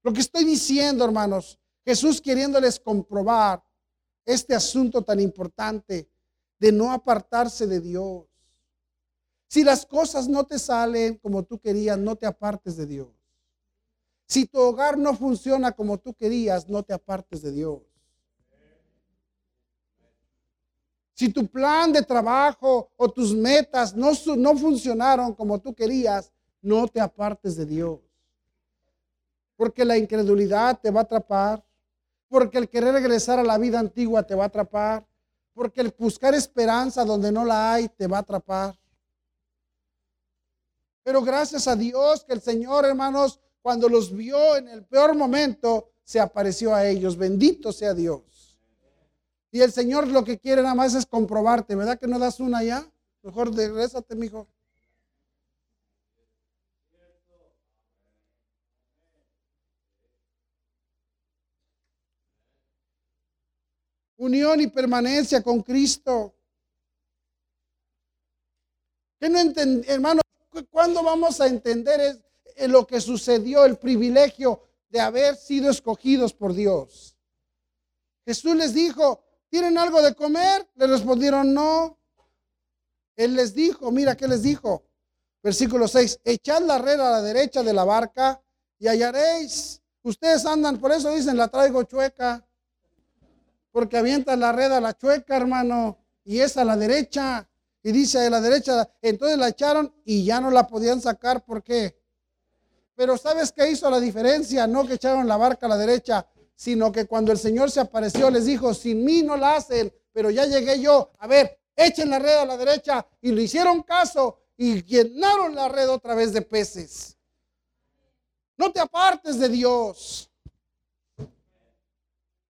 Lo que estoy diciendo, hermanos, Jesús queriéndoles comprobar este asunto tan importante de no apartarse de Dios. Si las cosas no te salen como tú querías, no te apartes de Dios. Si tu hogar no funciona como tú querías, no te apartes de Dios. Si tu plan de trabajo o tus metas no, funcionaron como tú querías, no te apartes de Dios. Porque la incredulidad te va a atrapar. Porque el querer regresar a la vida antigua te va a atrapar. Porque el buscar esperanza donde no la hay te va a atrapar. Pero gracias a Dios que el Señor, hermanos, cuando los vio en el peor momento, se apareció a ellos. Bendito sea Dios. Y el Señor lo que quiere nada más es comprobarte, ¿verdad que no das una ya? Mejor regrésate, mijo. Unión y permanencia con Cristo. ¿Qué no hermano? ¿Cuándo vamos a entender lo que sucedió, el privilegio de haber sido escogidos por Dios? Jesús les dijo, ¿tienen algo de comer? Le respondieron, no. Él les dijo, mira qué les dijo. Versículo 6, echad la red a la derecha de la barca y hallaréis. Ustedes andan, por eso dicen, la traigo chueca porque avienta la red a la chueca, hermano, y es a la derecha. Y dice a la derecha, entonces la echaron y ya no la podían sacar. ¿Por qué? Pero ¿sabes qué hizo la diferencia? No que echaron la barca a la derecha, sino que cuando el Señor se apareció les dijo, sin mí no la hacen, pero ya llegué yo. A ver, echen la red a la derecha. Y le hicieron caso y llenaron la red otra vez de peces. No te apartes de Dios.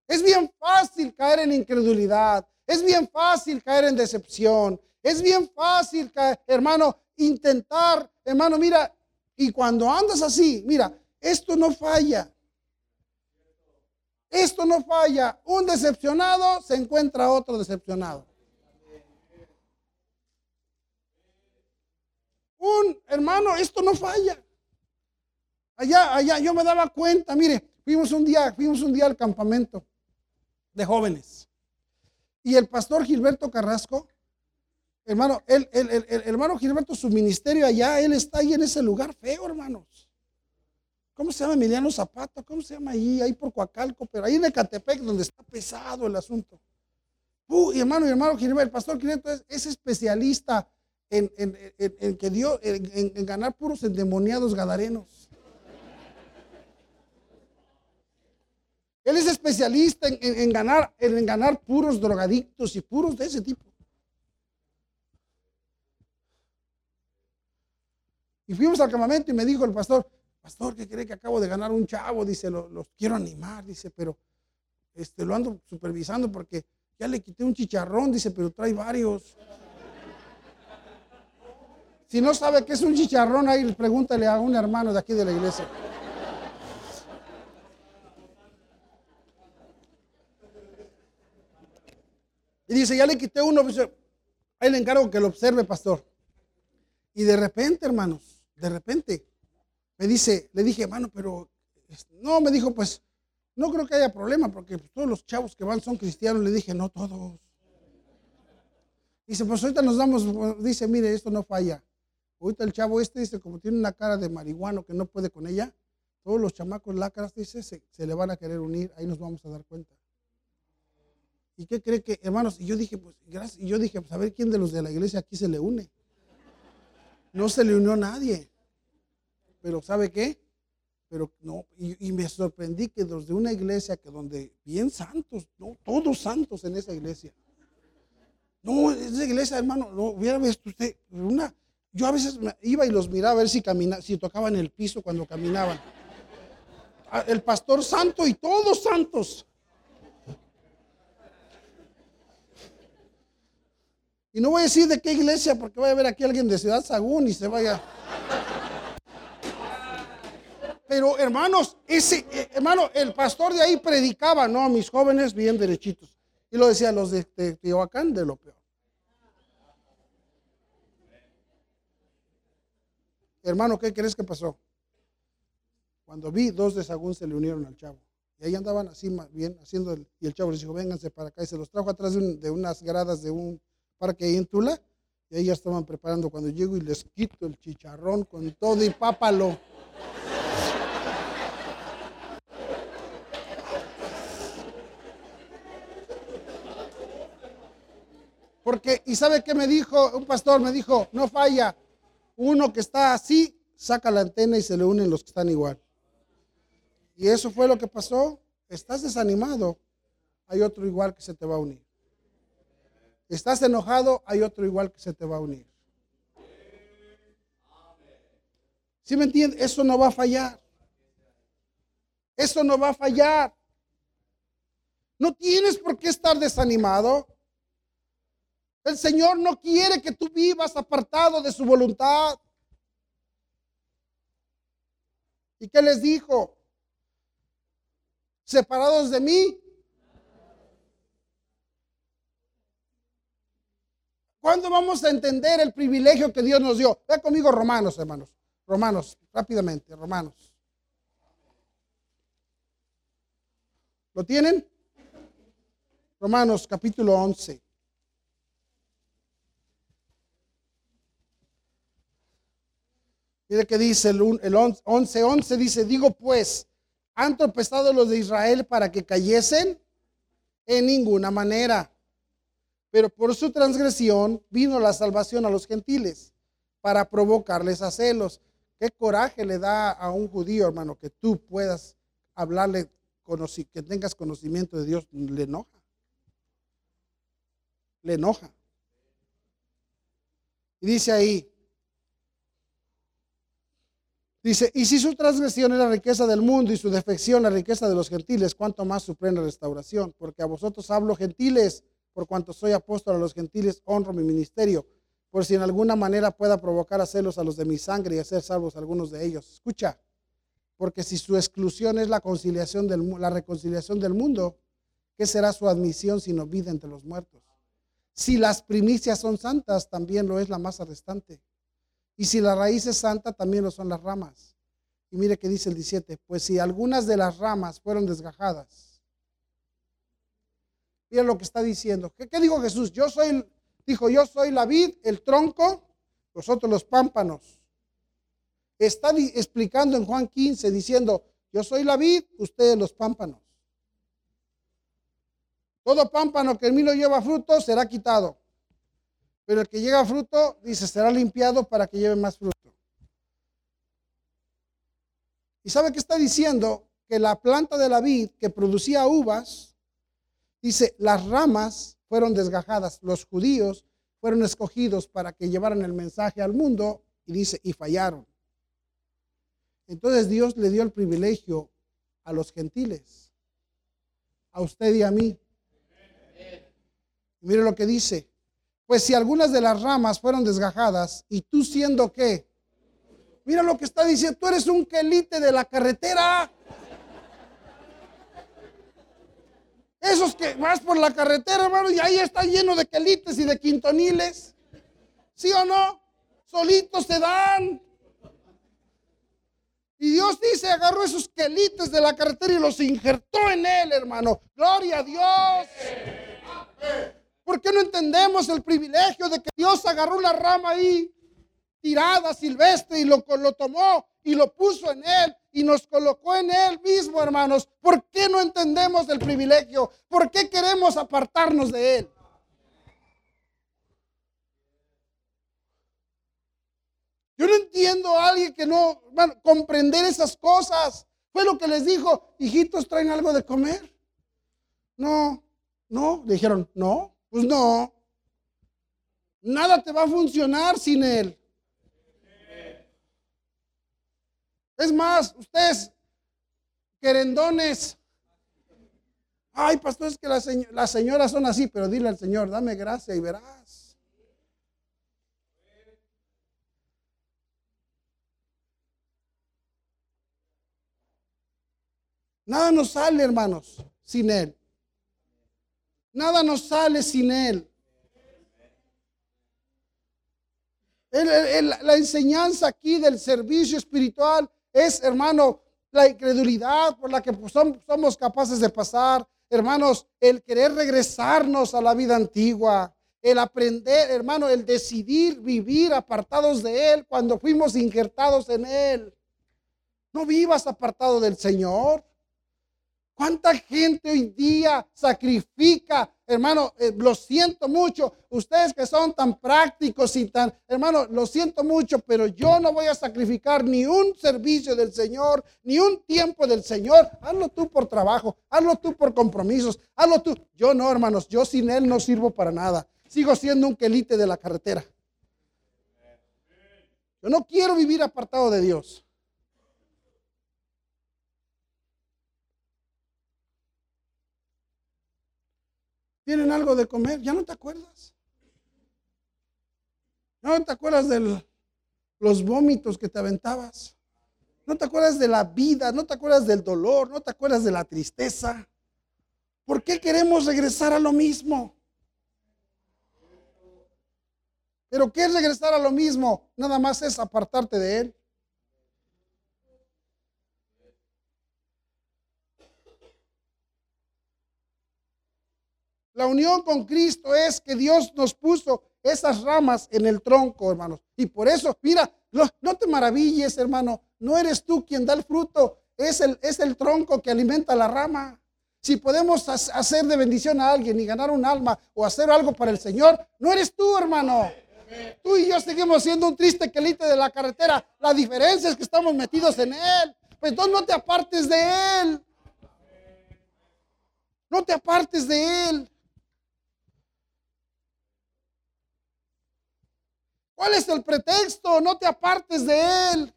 Es bien fácil caer en incredulidad. Es bien fácil caer en decepción. Es bien fácil, caer, hermano, intentar, hermano, mira, y cuando andas así, mira, esto no falla. Esto no falla. Un decepcionado se encuentra otro decepcionado. Un hermano, esto no falla. Allá, allá, yo me daba cuenta, mire, fuimos un día, fuimos un día al campamento de jóvenes. Y el pastor Gilberto Carrasco, hermano, el, hermano Gilberto, su ministerio allá, él está ahí en ese lugar feo, hermanos. ¿Cómo se llama Emiliano Zapata? ¿Cómo se llama ahí? Ahí por Coacalco, pero ahí en Ecatepec, donde está pesado el asunto. Uh, y hermano, y hermano el pastor Gilberto es, especialista en, que dio, en ganar puros endemoniados gadarenos. Él es especialista en, ganar, en ganar puros drogadictos y puros de ese tipo. Y fuimos al campamento y me dijo el pastor, pastor, ¿qué cree que acabo de ganar un chavo? Dice, los quiero animar, dice, pero este, lo ando supervisando porque ya le quité un chicharrón, dice, pero trae varios. Si no sabe qué es un chicharrón, ahí pregúntale a un hermano de aquí de la iglesia. Y dice, ya le quité uno, ahí le encargo que lo observe, pastor. Y de repente, hermanos, de repente, me dice, le dije, hermano, pero no, me dijo, pues, no creo que haya problema, porque todos los chavos que van son cristianos. Le dije, no todos. Dice, pues ahorita nos damos, dice, mire, esto no falla. Ahorita el chavo este dice, como tiene una cara de marihuano que no puede con ella, todos los chamacos lácaras, dice, se, se le van a querer unir, ahí nos vamos a dar cuenta. ¿Y qué cree que, hermanos? Y yo dije, pues, gracias. Y yo dije, pues, a ver quién de los de la iglesia aquí se le une. No se le unió nadie. Pero, ¿sabe qué? Pero no, y, me sorprendí que los de una iglesia que donde bien santos, no, todos santos en esa iglesia. No, esa iglesia, hermano, no, hubiera visto usted, una, yo a veces iba y los miraba a ver si camina, si tocaban el piso cuando caminaban. Ah, el pastor santo y todos santos. Y no voy a decir de qué iglesia porque voy a ver aquí a alguien de Ciudad Sagún y se vaya. Pero hermanos, ese eh, hermano, el pastor de ahí predicaba, no, a mis jóvenes bien derechitos. Y lo decía los de, Tehuacán de lo peor. Hermano, ¿qué crees que pasó? Cuando vi, dos de Sagún se le unieron al chavo. Y ahí andaban así bien, haciendo el, y el chavo les dijo, vénganse para acá. Y se los trajo atrás de, unas gradas de un parque ahí en Tula. Y ahí ya estaban preparando. Cuando llego y les quito el chicharrón con todo y pápalo. Porque, ¿y sabe qué me dijo? Un pastor me dijo, no falla. Uno que está así, saca la antena y se le unen los que están igual. Y eso fue lo que pasó. Estás desanimado, hay otro igual que se te va a unir. Estás enojado, hay otro igual que se te va a unir. ¿Sí me entiendes? Eso no va a fallar. Eso no va a fallar. No tienes por qué estar desanimado. El Señor no quiere que tú vivas apartado de su voluntad. ¿Y qué les dijo? separados de mí. ¿Cuándo vamos a entender el privilegio que Dios nos dio? Ve conmigo Romanos, hermanos. Romanos, rápidamente, Romanos. ¿Lo tienen? Romanos capítulo 11. Mire que dice el, el 11, 11 dice, digo pues, ¿Han tropezado los de Israel para que cayesen? En ninguna manera. Pero por su transgresión vino la salvación a los gentiles para provocarles a celos. ¿Qué coraje le da a un judío, hermano, que tú puedas hablarle, que tengas conocimiento de Dios? Le enoja. Le enoja. Y dice ahí, Dice, y si su transgresión es la riqueza del mundo y su defección la riqueza de los gentiles, ¿cuánto más su plena restauración? Porque a vosotros hablo gentiles, por cuanto soy apóstol a los gentiles, honro mi ministerio, por si en alguna manera pueda provocar a celos a los de mi sangre y hacer salvos a algunos de ellos. Escucha, porque si su exclusión es la, conciliación del, la reconciliación del mundo, ¿qué será su admisión sino vida entre los muertos? Si las primicias son santas, también lo es la masa restante. Y si la raíz es santa, también lo son las ramas. Y mire que dice el 17, pues si algunas de las ramas fueron desgajadas. Mira lo que está diciendo. ¿Qué, qué dijo Jesús? Yo soy, dijo, yo soy la vid, el tronco, vosotros los pámpanos. Está explicando en Juan 15, diciendo, yo soy la vid, ustedes los pámpanos. Todo pámpano que en mí no lleva fruto será quitado. Pero el que llega a fruto, dice, será limpiado para que lleve más fruto. ¿Y sabe qué está diciendo? Que la planta de la vid que producía uvas, dice, las ramas fueron desgajadas. Los judíos fueron escogidos para que llevaran el mensaje al mundo y dice, y fallaron. Entonces Dios le dio el privilegio a los gentiles, a usted y a mí. Mire lo que dice, pues si algunas de las ramas fueron desgajadas, y tú siendo qué? Mira lo que está diciendo, tú eres un quelite de la carretera. Esos que vas por la carretera, hermano, y ahí está lleno de quelites y de quintoniles. ¿Sí o no? Solitos se dan. Y Dios dice, agarró esos quelites de la carretera y los injertó en él, hermano. Gloria a Dios. ¿Por qué no entendemos el privilegio de que Dios agarró una rama ahí tirada, silvestre, y lo, lo tomó y lo puso en Él y nos colocó en Él mismo, hermanos? ¿Por qué no entendemos el privilegio? ¿Por qué queremos apartarnos de Él? Yo no entiendo a alguien que no, bueno, comprender esas cosas. Fue lo que les dijo, hijitos, ¿traen algo de comer? No, no, dijeron, no. Pues no. Nada te va a funcionar sin Él. Es más, ustedes, querendones. Ay, pastor, es que las, señoras son así, pero dile al Señor, dame gracia y verás. Nada nos sale, hermanos, sin Él. Nada nos sale sin Él. la enseñanza aquí del servicio espiritual es, hermano, la incredulidad por la que somos capaces de pasar. Hermanos, el querer regresarnos a la vida antigua, el aprender, hermano, el decidir vivir apartados de Él cuando fuimos injertados en Él. No vivas apartado del Señor. ¿Cuánta gente hoy día sacrifica? Hermano, eh, lo siento mucho. Ustedes que son tan prácticos y tan, hermano, lo siento mucho, pero yo no voy a sacrificar ni un servicio del Señor, ni un tiempo del Señor. Hazlo tú por trabajo, hazlo tú por compromisos, hazlo tú. Yo no, hermanos, yo sin Él no sirvo para nada. Sigo siendo un quelite de la carretera. Yo no quiero vivir apartado de Dios. Tienen algo de comer, ya no te acuerdas. No te acuerdas de los vómitos que te aventabas. No te acuerdas de la vida, no te acuerdas del dolor, no te acuerdas de la tristeza. ¿Por qué queremos regresar a lo mismo? Pero ¿qué es regresar a lo mismo? Nada más es apartarte de Él. La unión con Cristo es que Dios nos puso esas ramas en el tronco, hermanos. Y por eso, mira, no, te maravilles, hermano. No eres tú quien da el fruto, es el, es el tronco que alimenta la rama. Si podemos hacer de bendición a alguien y ganar un alma o hacer algo para el Señor, no eres tú, hermano. Tú y yo seguimos siendo un triste quelite de la carretera. La diferencia es que estamos metidos en Él. Pues entonces no te apartes de Él. No te apartes de Él. ¿Cuál es el pretexto? No te apartes de él.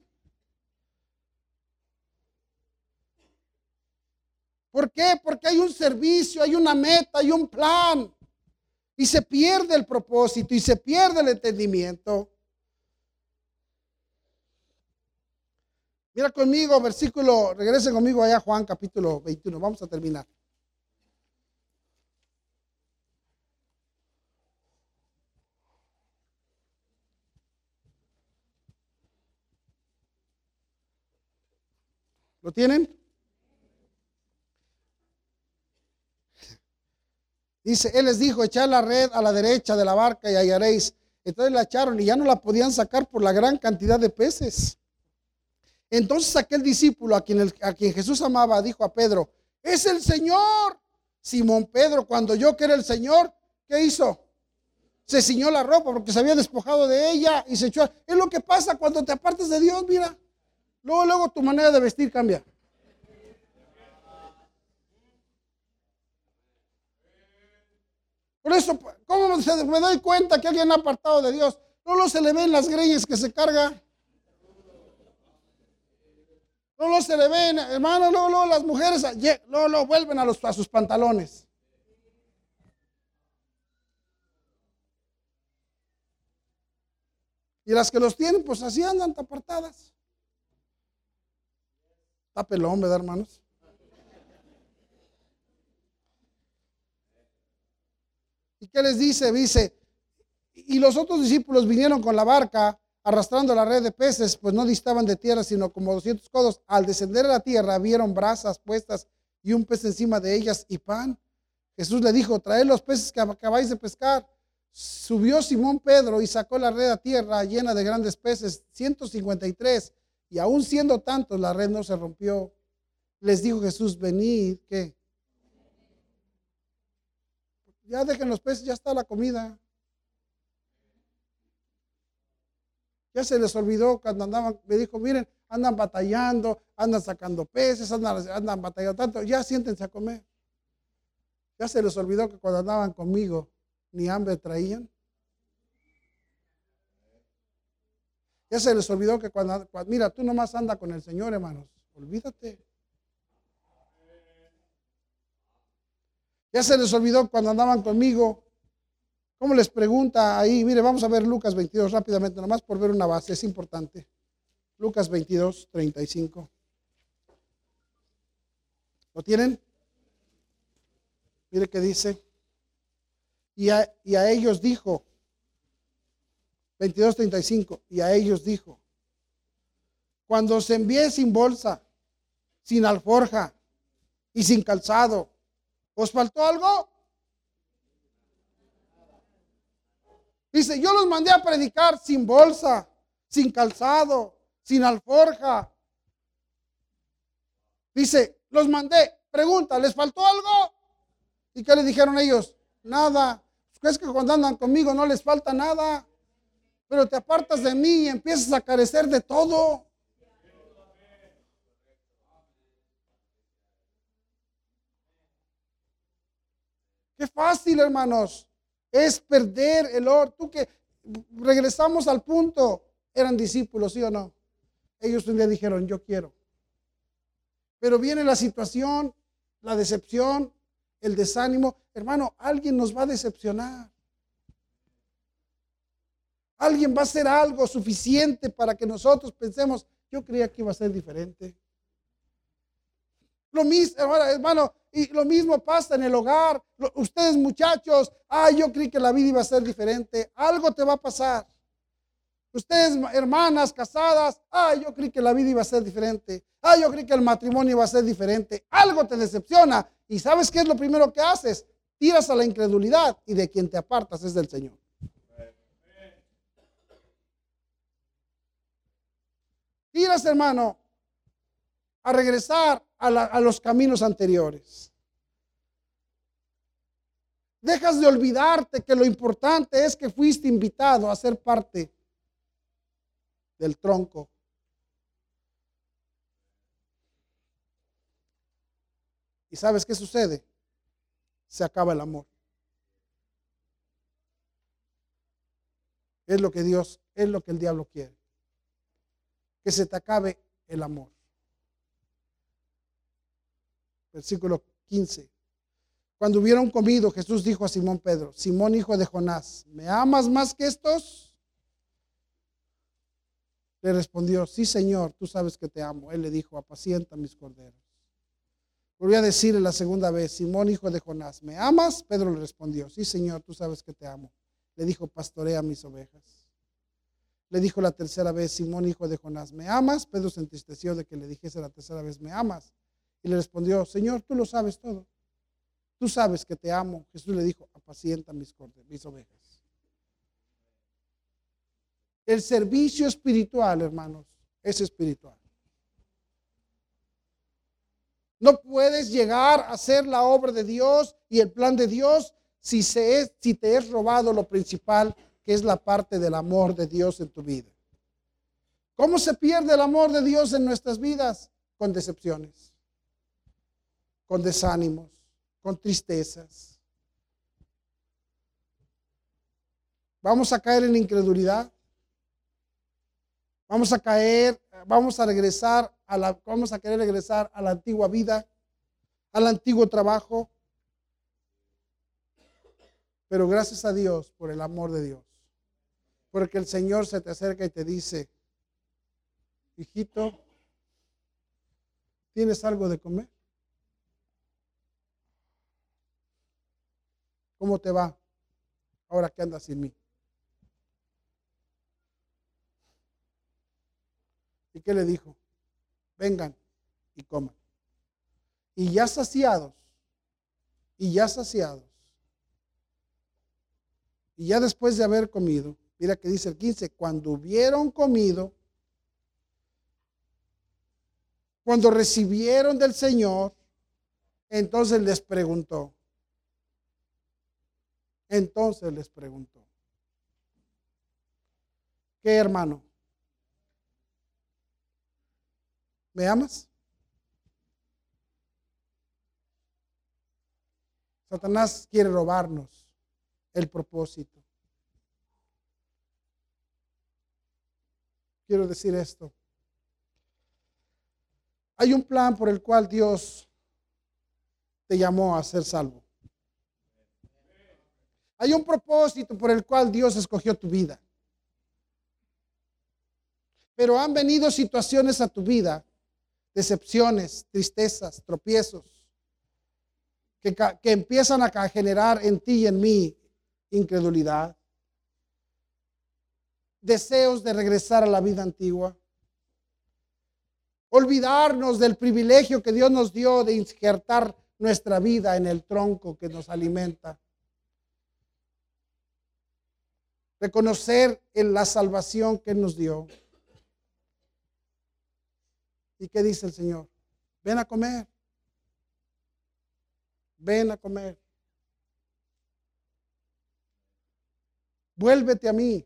¿Por qué? Porque hay un servicio, hay una meta, hay un plan. Y se pierde el propósito y se pierde el entendimiento. Mira conmigo, versículo, regresen conmigo allá Juan capítulo 21. Vamos a terminar. ¿Lo tienen? Dice, Él les dijo, echad la red a la derecha de la barca y hallaréis. Entonces la echaron y ya no la podían sacar por la gran cantidad de peces. Entonces aquel discípulo a quien, Jesús amaba dijo a Pedro, es el Señor. Simón Pedro, cuando yo que era el Señor, ¿qué hizo? Se ciñó la ropa porque se había despojado de ella y se echó. Es lo que pasa cuando te apartas de Dios, mira. Luego, luego tu manera de vestir cambia. Por eso, ¿cómo me doy cuenta que alguien ha apartado de Dios? No se le ven las greñas que se carga. No lo se le ven, hermano, luego, luego las mujeres luego, luego vuelven a, los, a sus pantalones. Y las que los tienen, pues así andan apartadas. Está pelón, ¿verdad, hermanos? ¿Y qué les dice? Dice, y los otros discípulos vinieron con la barca arrastrando la red de peces, pues no distaban de tierra, sino como 200 codos. Al descender a la tierra vieron brasas puestas y un pez encima de ellas y pan. Jesús le dijo, traed los peces que acabáis de pescar. Subió Simón Pedro y sacó la red a tierra llena de grandes peces, 153. Y aún siendo tantos, la red no se rompió. Les dijo Jesús, venid, ¿qué? Ya dejen los peces, ya está la comida. Ya se les olvidó cuando andaban, me dijo, miren, andan batallando, andan sacando peces, andan, andan batallando tanto, ya siéntense a comer. Ya se les olvidó que cuando andaban conmigo ni hambre traían. Ya se les olvidó que cuando, mira, tú nomás anda con el Señor, hermanos. Olvídate. Ya se les olvidó cuando andaban conmigo. ¿Cómo les pregunta ahí? Mire, vamos a ver Lucas 22 rápidamente, nomás por ver una base, es importante. Lucas 22, 35. ¿Lo tienen? Mire qué dice. Y a ellos dijo, 22, 35. Y a ellos dijo, cuando se envíe sin bolsa, sin alforja y sin calzado, ¿os faltó algo? Dice, yo los mandé a predicar sin bolsa, sin calzado, sin alforja. Dice, los mandé. Pregunta, ¿les faltó algo? ¿Y qué le dijeron ellos? Nada. Es que cuando andan conmigo no les falta nada. Pero te apartas de mí y empiezas a carecer de todo. Qué fácil, hermanos. Es perder el oro. Tú que regresamos al punto. Eran discípulos, ¿sí o no? Ellos un día dijeron, yo quiero. Pero viene la situación, la decepción, el desánimo. Hermano, alguien nos va a decepcionar. Alguien va a hacer algo suficiente para que nosotros pensemos, yo creía que iba a ser diferente. Lo mismo, hermano, y lo mismo pasa en el hogar. Ustedes muchachos, ah, yo creí que la vida iba a ser diferente. Algo te va a pasar. Ustedes hermanas casadas, ah, yo creí que la vida iba a ser diferente. Ah, yo creí que el matrimonio iba a ser diferente. Algo te decepciona. ¿Y sabes qué es lo primero que haces? Tiras a la incredulidad y de quien te apartas es del Señor. Tiras, hermano, a regresar a, los caminos anteriores. Dejas de olvidarte que lo importante es que fuiste invitado a ser parte del tronco. ¿Y sabes qué sucede? Se acaba el amor. Es lo que Dios, es lo que el diablo quiere. Que se te acabe el amor versículo 15. Cuando hubieron comido, Jesús dijo a Simón Pedro, Simón hijo de Jonás, ¿me amas más que estos? Le respondió, sí Señor, tú sabes que te amo. Él le dijo, apacienta mis corderos. Volvió a decirle la segunda vez, Simón hijo de Jonás, ¿me amas? Pedro le respondió, sí Señor, tú sabes que te amo. Le dijo, pastorea mis ovejas. Le dijo la tercera vez, Simón hijo de Jonás, ¿me amas? Pedro se entristeció de que le dijese la tercera vez, ¿me amas? Y le respondió, Señor, tú lo sabes todo. Tú sabes que te amo. Jesús le dijo, apacienta mis, mis ovejas. El servicio espiritual, hermanos, es espiritual. No puedes llegar a hacer la obra de Dios y el plan de Dios si, se es, si te es robado lo principal, que es la parte del amor de Dios en tu vida. ¿Cómo se pierde el amor de Dios en nuestras vidas? Con decepciones con desánimos, con tristezas. Vamos a caer en incredulidad. Vamos a caer, vamos a regresar a la, vamos a querer regresar a la antigua vida, al antiguo trabajo. Pero gracias a Dios por el amor de Dios. Porque el Señor se te acerca y te dice, hijito, ¿tienes algo de comer? ¿Cómo te va ahora que andas sin mí? ¿Y qué le dijo? Vengan y coman. Y ya saciados, y ya saciados, y ya después de haber comido, mira que dice el 15, cuando hubieron comido, cuando recibieron del Señor, entonces les preguntó, entonces les preguntó, ¿qué hermano? ¿Me amas? Satanás quiere robarnos el propósito. Quiero decir esto. Hay un plan por el cual Dios te llamó a ser salvo. Hay un propósito por el cual Dios escogió tu vida. Pero han venido situaciones a tu vida, decepciones, tristezas, tropiezos, que, que empiezan a generar en ti y en mí incredulidad. Deseos de regresar a la vida antigua. Olvidarnos del privilegio que Dios nos dio de injertar nuestra vida en el tronco que nos alimenta. Reconocer en la salvación que nos dio. ¿Y qué dice el Señor? Ven a comer. Ven a comer. Vuélvete a mí.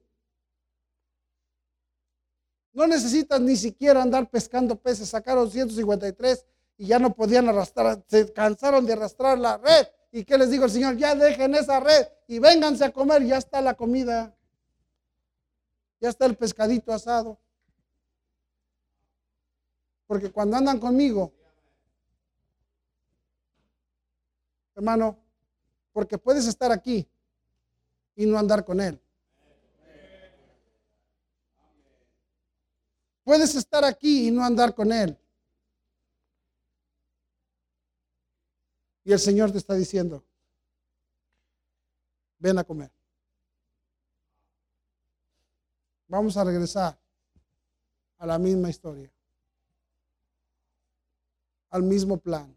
No necesitas ni siquiera andar pescando peces. Sacaron 153 y ya no podían arrastrar. Se cansaron de arrastrar la red. ¿Y qué les dijo el Señor? Ya dejen esa red y vénganse a comer. Ya está la comida. Ya está el pescadito asado. Porque cuando andan conmigo, hermano, porque puedes estar aquí y no andar con Él. Puedes estar aquí y no andar con Él. Y el Señor te está diciendo, ven a comer. Vamos a regresar a la misma historia al mismo plan.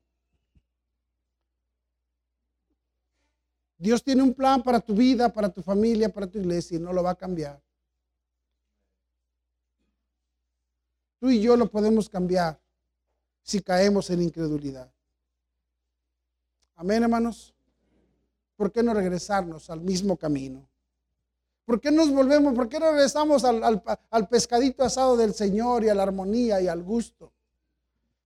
Dios tiene un plan para tu vida, para tu familia, para tu iglesia y no lo va a cambiar. Tú y yo lo podemos cambiar si caemos en incredulidad. Amén, hermanos. ¿Por qué no regresarnos al mismo camino? ¿Por qué nos volvemos? ¿Por qué no regresamos al, al pescadito asado del Señor y a la armonía y al gusto?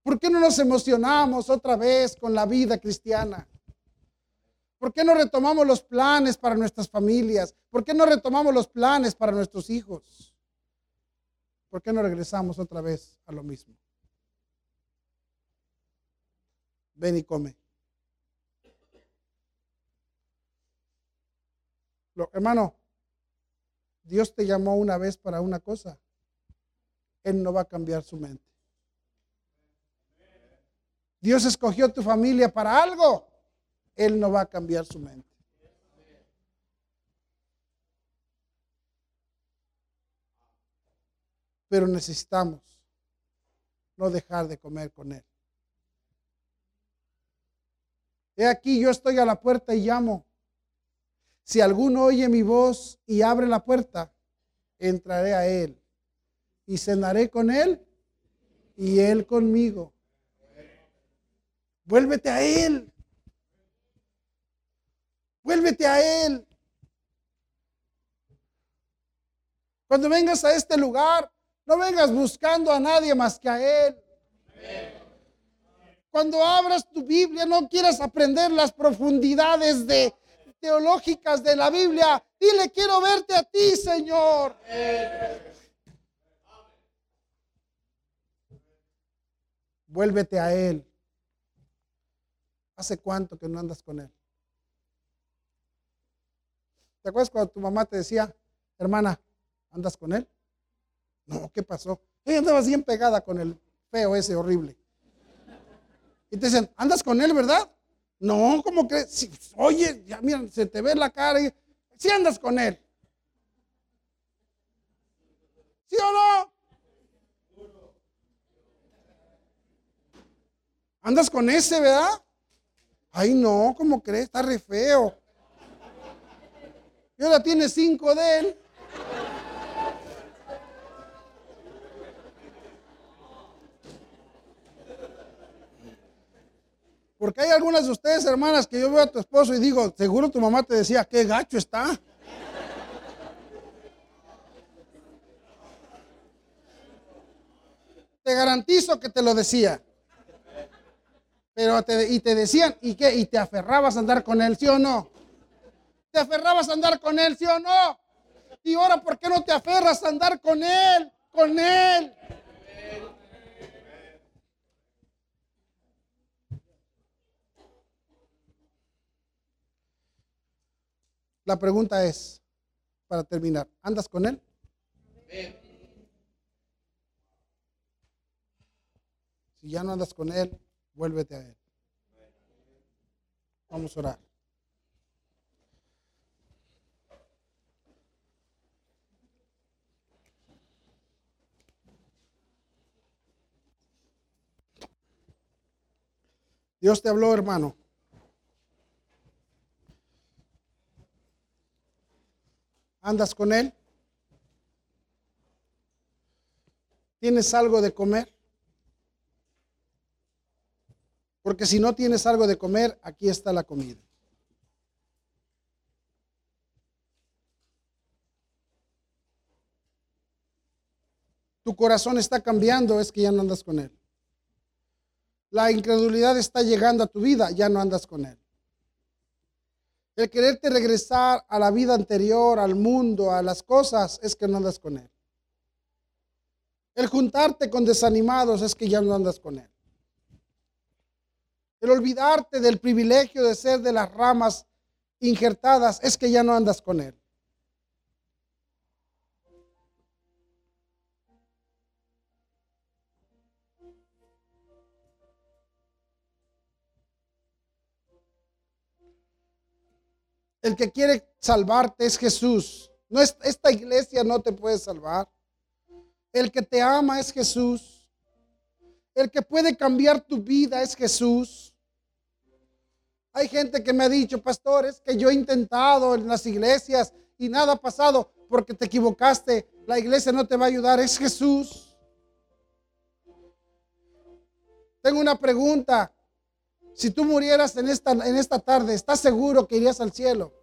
¿Por qué no nos emocionamos otra vez con la vida cristiana? ¿Por qué no retomamos los planes para nuestras familias? ¿Por qué no retomamos los planes para nuestros hijos? ¿Por qué no regresamos otra vez a lo mismo? Ven y come. hermano, Dios te llamó una vez para una cosa. Él no va a cambiar su mente. Dios escogió tu familia para algo, Él no va a cambiar su mente. Pero necesitamos no dejar de comer con Él. He aquí, yo estoy a la puerta y llamo. Si alguno oye mi voz y abre la puerta, entraré a Él y cenaré con Él y Él conmigo. Vuélvete a Él. Vuélvete a Él. Cuando vengas a este lugar, no vengas buscando a nadie más que a Él. Cuando abras tu Biblia, no quieras aprender las profundidades de, teológicas de la Biblia. Dile, quiero verte a ti, Señor. Vuélvete a Él. ¿Hace cuánto que no andas con Él? ¿Te acuerdas cuando tu mamá te decía, hermana, ¿andas con Él? No, ¿qué pasó? Ella andaba bien pegada con el feo ese horrible. Y te dicen, ¿andas con Él, verdad? No, ¿cómo crees? oye, ya mira, se te ve la cara y si andas con Él. ¿Sí o no? ¿Andas con ese, verdad? Ay, no, ¿cómo crees? Está re feo. Y ahora tiene cinco de él. Porque hay algunas de ustedes, hermanas, que yo veo a tu esposo y digo, seguro tu mamá te decía, qué gacho está. Te garantizo que te lo decía. Pero te, y te decían, ¿y qué? ¿Y te aferrabas a andar con él, sí o no? ¿Te aferrabas a andar con él, sí o no? Y ahora, ¿por qué no te aferras a andar con él? Con él. La pregunta es, para terminar, ¿andas con Él? Si ya no andas con Él, vuélvete a Él. Vamos a orar. Dios te habló, hermano. ¿Andas con Él? ¿Tienes algo de comer? Porque si no tienes algo de comer, aquí está la comida. Tu corazón está cambiando, es que ya no andas con Él. La incredulidad está llegando a tu vida, ya no andas con Él. El quererte regresar a la vida anterior, al mundo, a las cosas, es que no andas con Él. El juntarte con desanimados es que ya no andas con Él. El olvidarte del privilegio de ser de las ramas injertadas es que ya no andas con Él. El que quiere salvarte es Jesús. No es, esta iglesia no te puede salvar. El que te ama es Jesús. El que puede cambiar tu vida es Jesús. Hay gente que me ha dicho, pastores, que yo he intentado en las iglesias y nada ha pasado porque te equivocaste. La iglesia no te va a ayudar, es Jesús. Tengo una pregunta. Si tú murieras en esta, en esta tarde, ¿estás seguro que irías al cielo?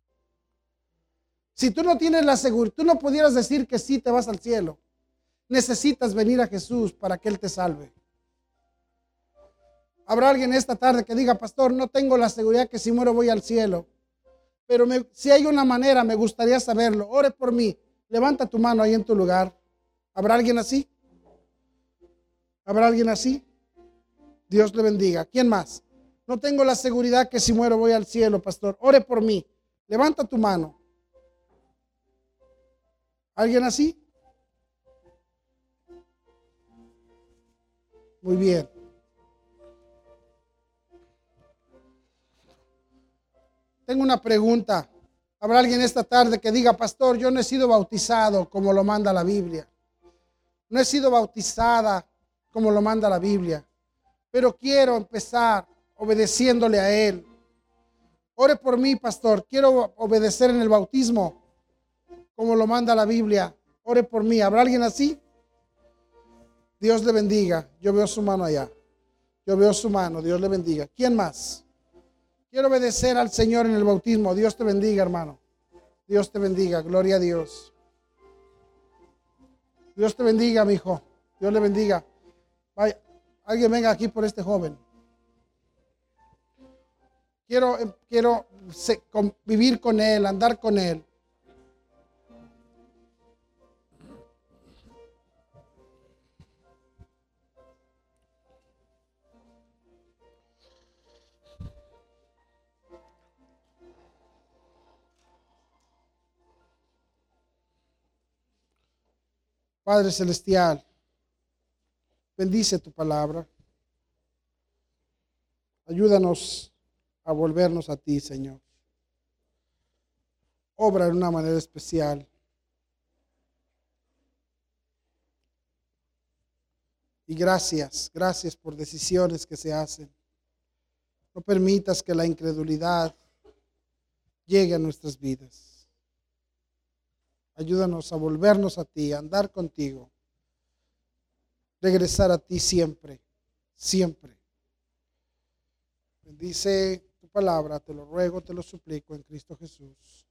Si tú no tienes la seguridad, tú no pudieras decir que sí te vas al cielo. Necesitas venir a Jesús para que Él te salve. Habrá alguien esta tarde que diga, pastor, no tengo la seguridad que si muero voy al cielo. Pero si hay una manera, me gustaría saberlo. Ore por mí. Levanta tu mano ahí en tu lugar. ¿Habrá alguien así? ¿Habrá alguien así? Dios le bendiga. ¿Quién más? No tengo la seguridad que si muero voy al cielo, pastor. Ore por mí. Levanta tu mano. ¿Alguien así? Muy bien. Tengo una pregunta. Habrá alguien esta tarde que diga, pastor, yo no he sido bautizado como lo manda la Biblia. No he sido bautizada como lo manda la Biblia. Pero quiero empezar obedeciéndole a Él. Ore por mí, pastor. Quiero obedecer en el bautismo, como lo manda la Biblia. Ore por mí. ¿Habrá alguien así? Dios le bendiga. Yo veo su mano allá. Yo veo su mano. Dios le bendiga. ¿Quién más? Quiero obedecer al Señor en el bautismo. Dios te bendiga, hermano. Dios te bendiga. Gloria a Dios. Dios te bendiga, mi hijo. Dios le bendiga. Vaya, alguien venga aquí por este joven. Quiero, eh, quiero vivir con Él, andar con Él. Padre Celestial, bendice tu palabra. Ayúdanos a volvernos a ti, Señor. Obra de una manera especial. Y gracias, gracias por decisiones que se hacen. No permitas que la incredulidad llegue a nuestras vidas. Ayúdanos a volvernos a ti, a andar contigo. Regresar a ti siempre, siempre. Bendice palabra, te lo ruego, te lo suplico en Cristo Jesús.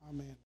Amén.